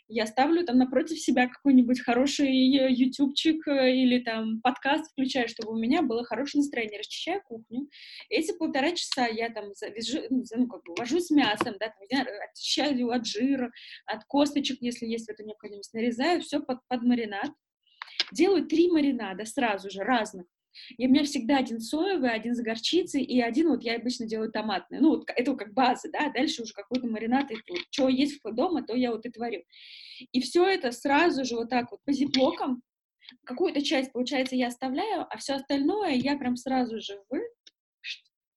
Speaker 1: Я ставлю там напротив себя какой-нибудь хороший ютубчик э, или там подкаст включаю, чтобы у меня было хорошее настроение, расчищаю кухню. Эти полтора часа я там завяжу, ну, ну, как бы вожу с мясом, да, там, очищаю от жира, от косточек, если есть в этом необходимость, нарезаю все под, под маринад, делаю три маринада сразу же, разных. И у меня всегда один соевый, один с горчицей, и один вот я обычно делаю томатный. Ну, вот это как база, да, дальше уже какой-то маринад, и вот, что есть дома, то я вот и творю. И все это сразу же вот так вот по зиплокам, какую-то часть, получается, я оставляю, а все остальное я прям сразу же вы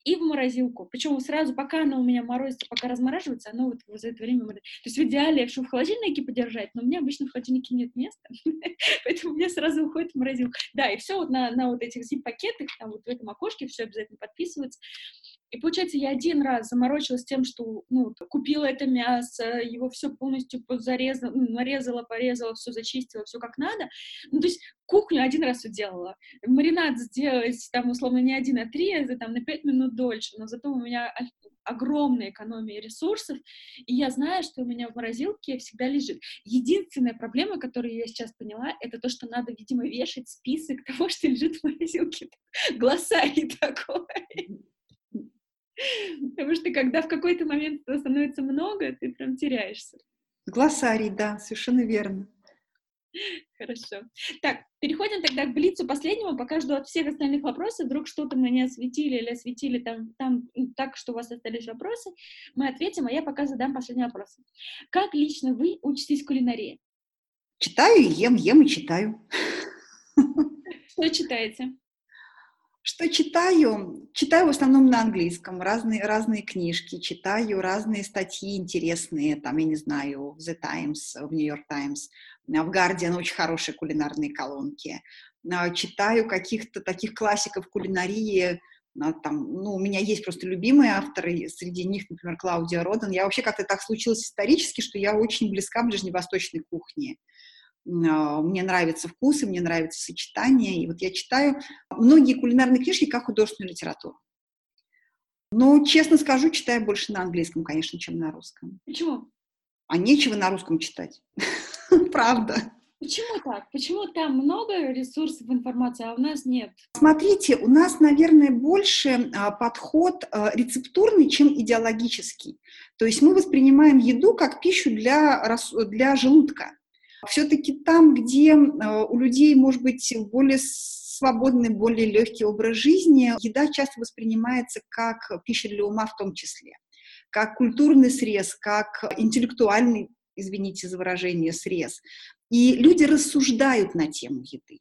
Speaker 1: и в морозилку. Причем сразу, пока оно у меня морозится, пока размораживается, оно вот за это время... То есть в идеале, чтобы в холодильнике подержать, но у меня обычно в холодильнике нет места, поэтому у меня сразу уходит в морозилку. Да, и все вот на, на вот этих зип-пакетах, там вот в этом окошке все обязательно подписывается. И получается, я один раз заморочилась тем, что ну, купила это мясо, его все полностью зарезала, нарезала, порезала, все зачистила, все как надо. Ну, то есть кухню один раз делала. Маринад сделать, там, условно, не один, а три, это там на пять минут дольше, но зато у меня огромная экономия ресурсов, и я знаю, что у меня в морозилке всегда лежит. Единственная проблема, которую я сейчас поняла, это то, что надо, видимо, вешать список того, что лежит в морозилке. Глоссарий такой. Потому что когда в какой-то момент этого становится много, ты прям теряешься.
Speaker 2: Глоссарий, да, совершенно верно.
Speaker 1: Хорошо. Так, переходим тогда к Блицу последнему. Пока жду от всех остальных вопросов. Вдруг что-то мы не осветили или осветили там, там так, что у вас остались вопросы, мы ответим, а я пока задам последний вопрос. Как лично вы учитесь кулинарии?
Speaker 2: Читаю и ем, ем и читаю.
Speaker 1: Что читаете?
Speaker 2: Что читаю? Читаю в основном на английском, разные, разные книжки, читаю разные статьи интересные, там, я не знаю, в The Times, в New York Times, в Guardian очень хорошие кулинарные колонки. А, читаю каких-то таких классиков кулинарии, а, там, ну, у меня есть просто любимые авторы, среди них, например, Клаудия Родан. Я вообще как-то так случилось исторически, что я очень близка ближневосточной кухне. А, мне нравятся вкусы, мне нравится сочетание. И вот я читаю многие кулинарные книжки как художественную литературу. Но, честно скажу, читаю больше на английском, конечно, чем на русском.
Speaker 1: Почему?
Speaker 2: А нечего на русском читать. Правда.
Speaker 1: Почему так? Почему там много ресурсов информации, а у нас нет?
Speaker 2: Смотрите, у нас, наверное, больше а, подход а, рецептурный, чем идеологический. То есть мы воспринимаем еду как пищу для, для желудка. Все-таки там, где э, у людей, может быть, более свободный, более легкий образ жизни, еда часто воспринимается как пища для ума в том числе, как культурный срез, как интеллектуальный, извините за выражение, срез. И люди рассуждают на тему еды.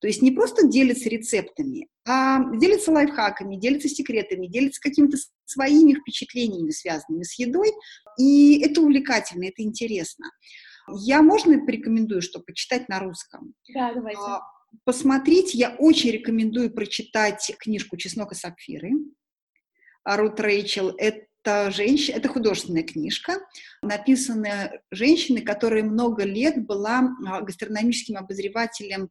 Speaker 2: То есть не просто делятся рецептами, а делятся лайфхаками, делятся секретами, делятся какими-то своими впечатлениями, связанными с едой. И это увлекательно, это интересно. Я можно порекомендую, что почитать на русском?
Speaker 1: Да, давайте. А,
Speaker 2: посмотреть, я очень рекомендую прочитать книжку «Чеснок и сапфиры» Рут Рэйчел. Это, женщ... это художественная книжка, написанная женщиной, которая много лет была а, гастрономическим обозревателем,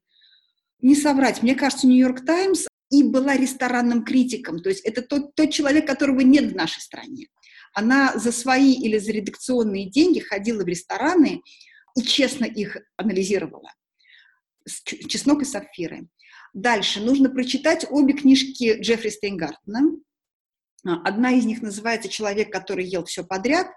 Speaker 2: не соврать, мне кажется, «Нью-Йорк Таймс», и была ресторанным критиком. То есть это тот, тот человек, которого нет в нашей стране. Она за свои или за редакционные деньги ходила в рестораны и честно их анализировала. «Чеснок и сапфиры». Дальше нужно прочитать обе книжки Джеффри Стейнгартена. Одна из них называется «Человек, который ел все подряд»,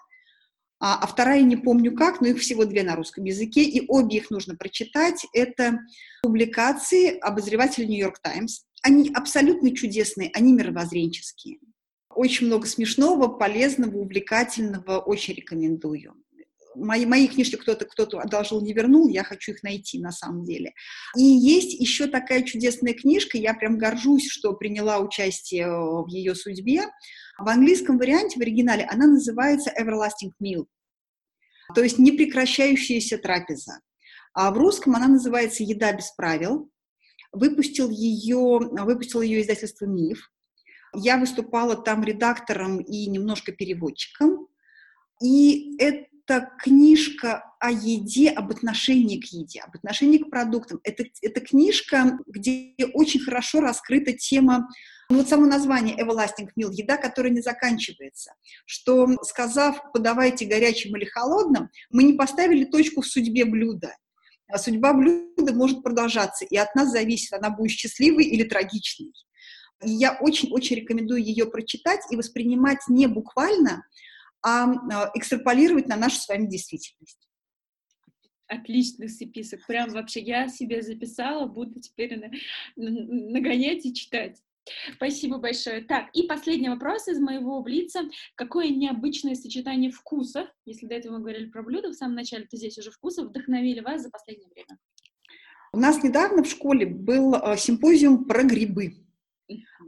Speaker 2: а, а вторая не помню как, но их всего две на русском языке, и обе их нужно прочитать. Это публикации обозревателя «Нью-Йорк Таймс». Они абсолютно чудесные, они мировоззренческие. Очень много смешного, полезного, увлекательного, очень рекомендую. Мои, мои книжки кто-то кто-то одолжил, не вернул, я хочу их найти на самом деле. И есть еще такая чудесная книжка, я прям горжусь, что приняла участие в ее судьбе. В английском варианте, в оригинале, она называется Everlasting Meal. то есть непрекращающаяся трапеза. А в русском она называется «Еда без правил». Выпустил ее, выпустил ее издательство «Миф». Я выступала там редактором и немножко переводчиком. И это книжка о еде, об отношении к еде, об отношении к продуктам. Это, это книжка, где очень хорошо раскрыта тема ну, вот само название Everlasting Meal – еда, которая не заканчивается. Что, сказав «подавайте горячим или холодным», мы не поставили точку в судьбе блюда. А судьба блюда может продолжаться, и от нас зависит, она будет счастливой или трагичной. И я очень-очень рекомендую ее прочитать и воспринимать не буквально, а, а экстраполировать на нашу с вами действительность.
Speaker 1: Отличный список. Прям вообще я себе записала, буду теперь нагонять и читать. Спасибо большое. Так, и последний вопрос из моего блица. Какое необычное сочетание вкусов, если до этого мы говорили про блюда в самом начале, то здесь уже вкусов, вдохновили вас за последнее время?
Speaker 2: У нас недавно в школе был э, симпозиум про грибы.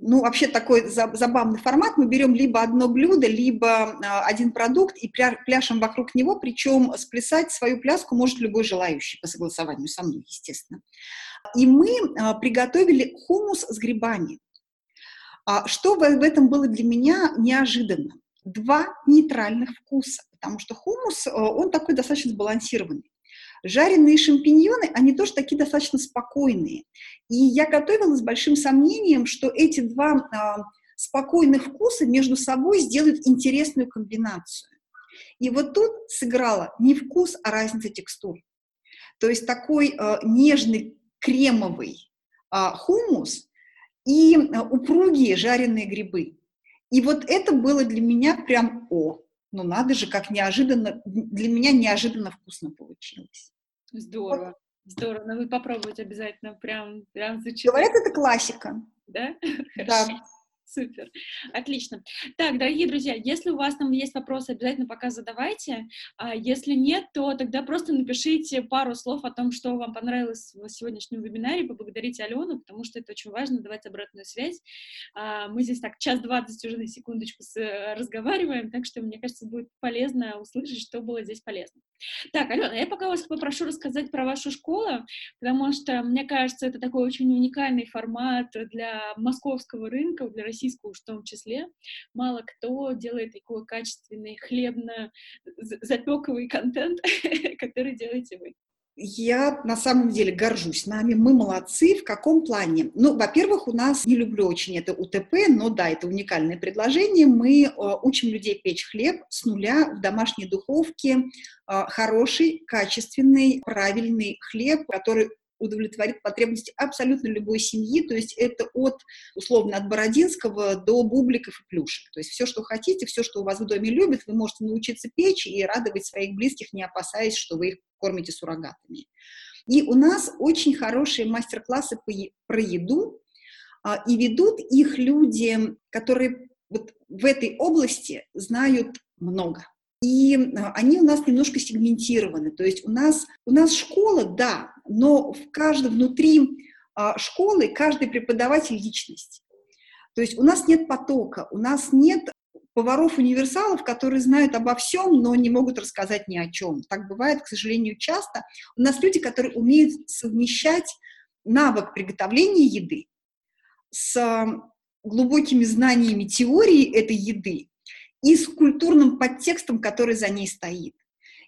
Speaker 2: Ну, вообще такой забавный формат. Мы берем либо одно блюдо, либо э, один продукт и пляшем вокруг него, причем сплясать свою пляску может любой желающий по согласованию со мной, естественно. И мы э, приготовили хумус с грибами. А что в этом было для меня неожиданно? Два нейтральных вкуса, потому что хумус, э, он такой достаточно сбалансированный. Жареные шампиньоны, они тоже такие достаточно спокойные. И я готовила с большим сомнением, что эти два а, спокойных вкуса между собой сделают интересную комбинацию. И вот тут сыграла не вкус, а разница текстур. То есть такой а, нежный кремовый а, хумус и э, упругие жареные грибы. И вот это было для меня прям о, ну надо же, как неожиданно, для меня неожиданно вкусно получилось.
Speaker 1: Здорово, здорово, надо попробовать обязательно, прям, прям
Speaker 2: звучит. Говорят, это классика.
Speaker 1: Да?
Speaker 2: Да.
Speaker 1: Супер, отлично. Так, дорогие друзья, если у вас там есть вопросы, обязательно пока задавайте. А если нет, то тогда просто напишите пару слов о том, что вам понравилось в сегодняшнем вебинаре, поблагодарите Алену, потому что это очень важно, давать обратную связь. А, мы здесь так час двадцать уже на секундочку э, разговариваем, так что, мне кажется, будет полезно услышать, что было здесь полезно. Так, Алена, я пока вас попрошу рассказать про вашу школу, потому что, мне кажется, это такой очень уникальный формат для московского рынка, для российскую в том числе, мало кто делает такой качественный хлебно-запековый контент, который делаете вы.
Speaker 2: Я на самом деле горжусь нами, мы молодцы. В каком плане? Ну, во-первых, у нас, не люблю очень это УТП, но да, это уникальное предложение. Мы э, учим людей печь хлеб с нуля в домашней духовке. Э, хороший, качественный, правильный хлеб, который удовлетворит потребности абсолютно любой семьи, то есть это от, условно, от Бородинского до бубликов и плюшек. То есть все, что хотите, все, что у вас в доме любят, вы можете научиться печь и радовать своих близких, не опасаясь, что вы их кормите суррогатами. И у нас очень хорошие мастер-классы про еду, а, и ведут их люди, которые вот в этой области знают много. И а, они у нас немножко сегментированы. То есть у нас, у нас школа, да, но в каждом внутри а, школы каждый преподаватель личность. То есть у нас нет потока, у нас нет поваров-универсалов, которые знают обо всем, но не могут рассказать ни о чем. Так бывает, к сожалению, часто. У нас люди, которые умеют совмещать навык приготовления еды с глубокими знаниями теории этой еды и с культурным подтекстом, который за ней стоит.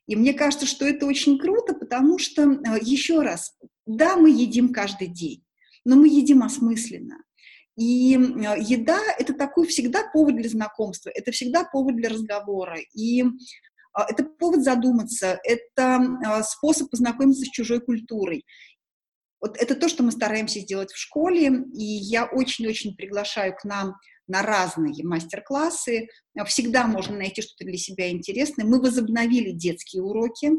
Speaker 2: И мне кажется, что это очень круто, потому что, э, еще раз, да, мы едим каждый день, но мы едим осмысленно. И э, еда — это такой всегда повод для знакомства, это всегда повод для разговора. И э, это повод задуматься, это способ познакомиться с чужой культурой. Вот это то, что мы стараемся сделать в школе, и я очень-очень приглашаю к нам на разные мастер-классы. Всегда можно найти что-то для себя интересное. Мы возобновили детские уроки,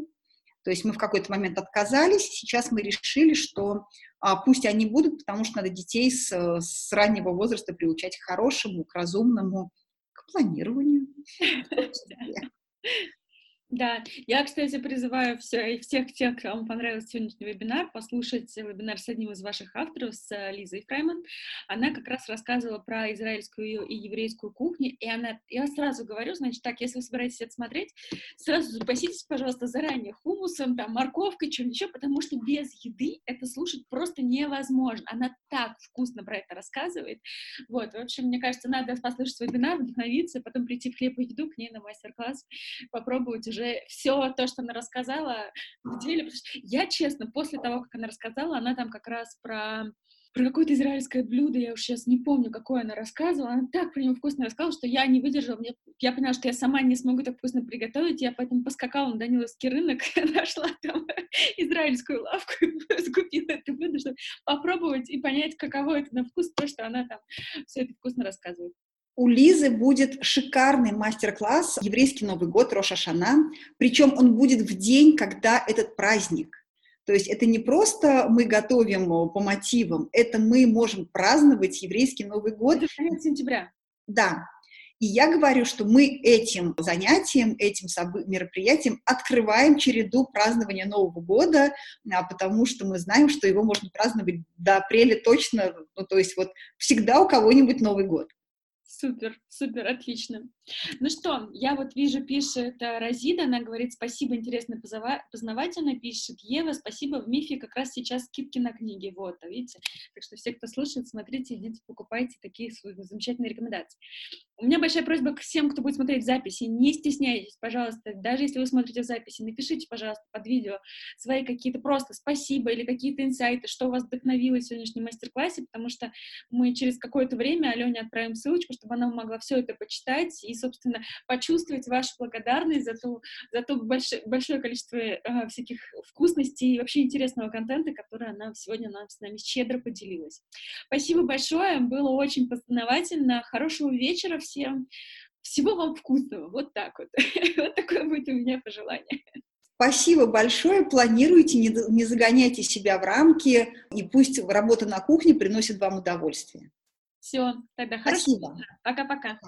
Speaker 2: то есть мы в какой-то момент отказались, сейчас мы решили, что а, пусть они будут, потому что надо детей с, с раннего возраста приучать к хорошему, к разумному, к планированию.
Speaker 1: Да, я, кстати, призываю все, всех тех, кому понравился сегодняшний вебинар, послушать вебинар с одним из ваших авторов, с э, Лизой Фрейман. Она как раз рассказывала про израильскую и еврейскую кухню, и она, я сразу говорю, значит, так, если вы собираетесь это смотреть, сразу запаситесь, пожалуйста, заранее хумусом, там, морковкой, чем-нибудь еще, потому что без еды это слушать просто невозможно. Она так вкусно про это рассказывает. Вот, в общем, мне кажется, надо послушать вебинар, вдохновиться, потом прийти в хлеб и еду к ней на мастер-класс, попробовать уже все то, что она рассказала, в деле. Потому что я, честно, после того, как она рассказала, она там как раз про про какое-то израильское блюдо, я уж сейчас не помню, какое она рассказывала, она так про него вкусно рассказывала, что я не выдержала, мне, я поняла, что я сама не смогу так вкусно приготовить, я поэтому поскакала на Даниловский рынок, нашла там израильскую лавку, закупила это блюдо, чтобы попробовать и понять, каково это на вкус, то, что она там все это вкусно рассказывает.
Speaker 2: У Лизы будет шикарный мастер-класс «Еврейский Новый год» Роша Шана, причем он будет в день, когда этот праздник. То есть это не просто мы готовим по мотивам, это мы можем праздновать еврейский Новый год.
Speaker 1: Это конец сентября.
Speaker 2: Да. И я говорю, что мы этим занятием, этим мероприятием открываем череду празднования Нового года, а, потому что мы знаем, что его можно праздновать до апреля точно, ну, то есть вот всегда у кого-нибудь Новый год.
Speaker 1: Супер, супер, отлично. Ну что, я вот вижу, пишет э, Розида, она говорит, спасибо, интересно, познавательно, пишет Ева, спасибо, в МИФе как раз сейчас скидки на книги, вот, а видите? Так что все, кто слушает, смотрите, идите, покупайте такие замечательные рекомендации. У меня большая просьба к всем, кто будет смотреть записи, не стесняйтесь, пожалуйста, даже если вы смотрите записи, напишите, пожалуйста, под видео свои какие-то просто спасибо или какие-то инсайты, что вас вдохновило в сегодняшнем мастер-классе, потому что мы через какое-то время Алене отправим ссылочку, чтобы она могла все это почитать и, собственно, почувствовать вашу благодарность за то, за то большое, большое количество э, всяких вкусностей и вообще интересного контента, который она сегодня нам, с нами щедро поделилась. Спасибо большое, было очень познавательно, хорошего вечера всем, всего вам вкусного, вот так вот. Вот такое будет у меня пожелание.
Speaker 2: Спасибо большое. Планируйте, не, не загоняйте себя в рамки, и пусть работа на кухне приносит вам удовольствие.
Speaker 1: Все, тогда хорошо.
Speaker 2: Спасибо.
Speaker 1: Пока-пока.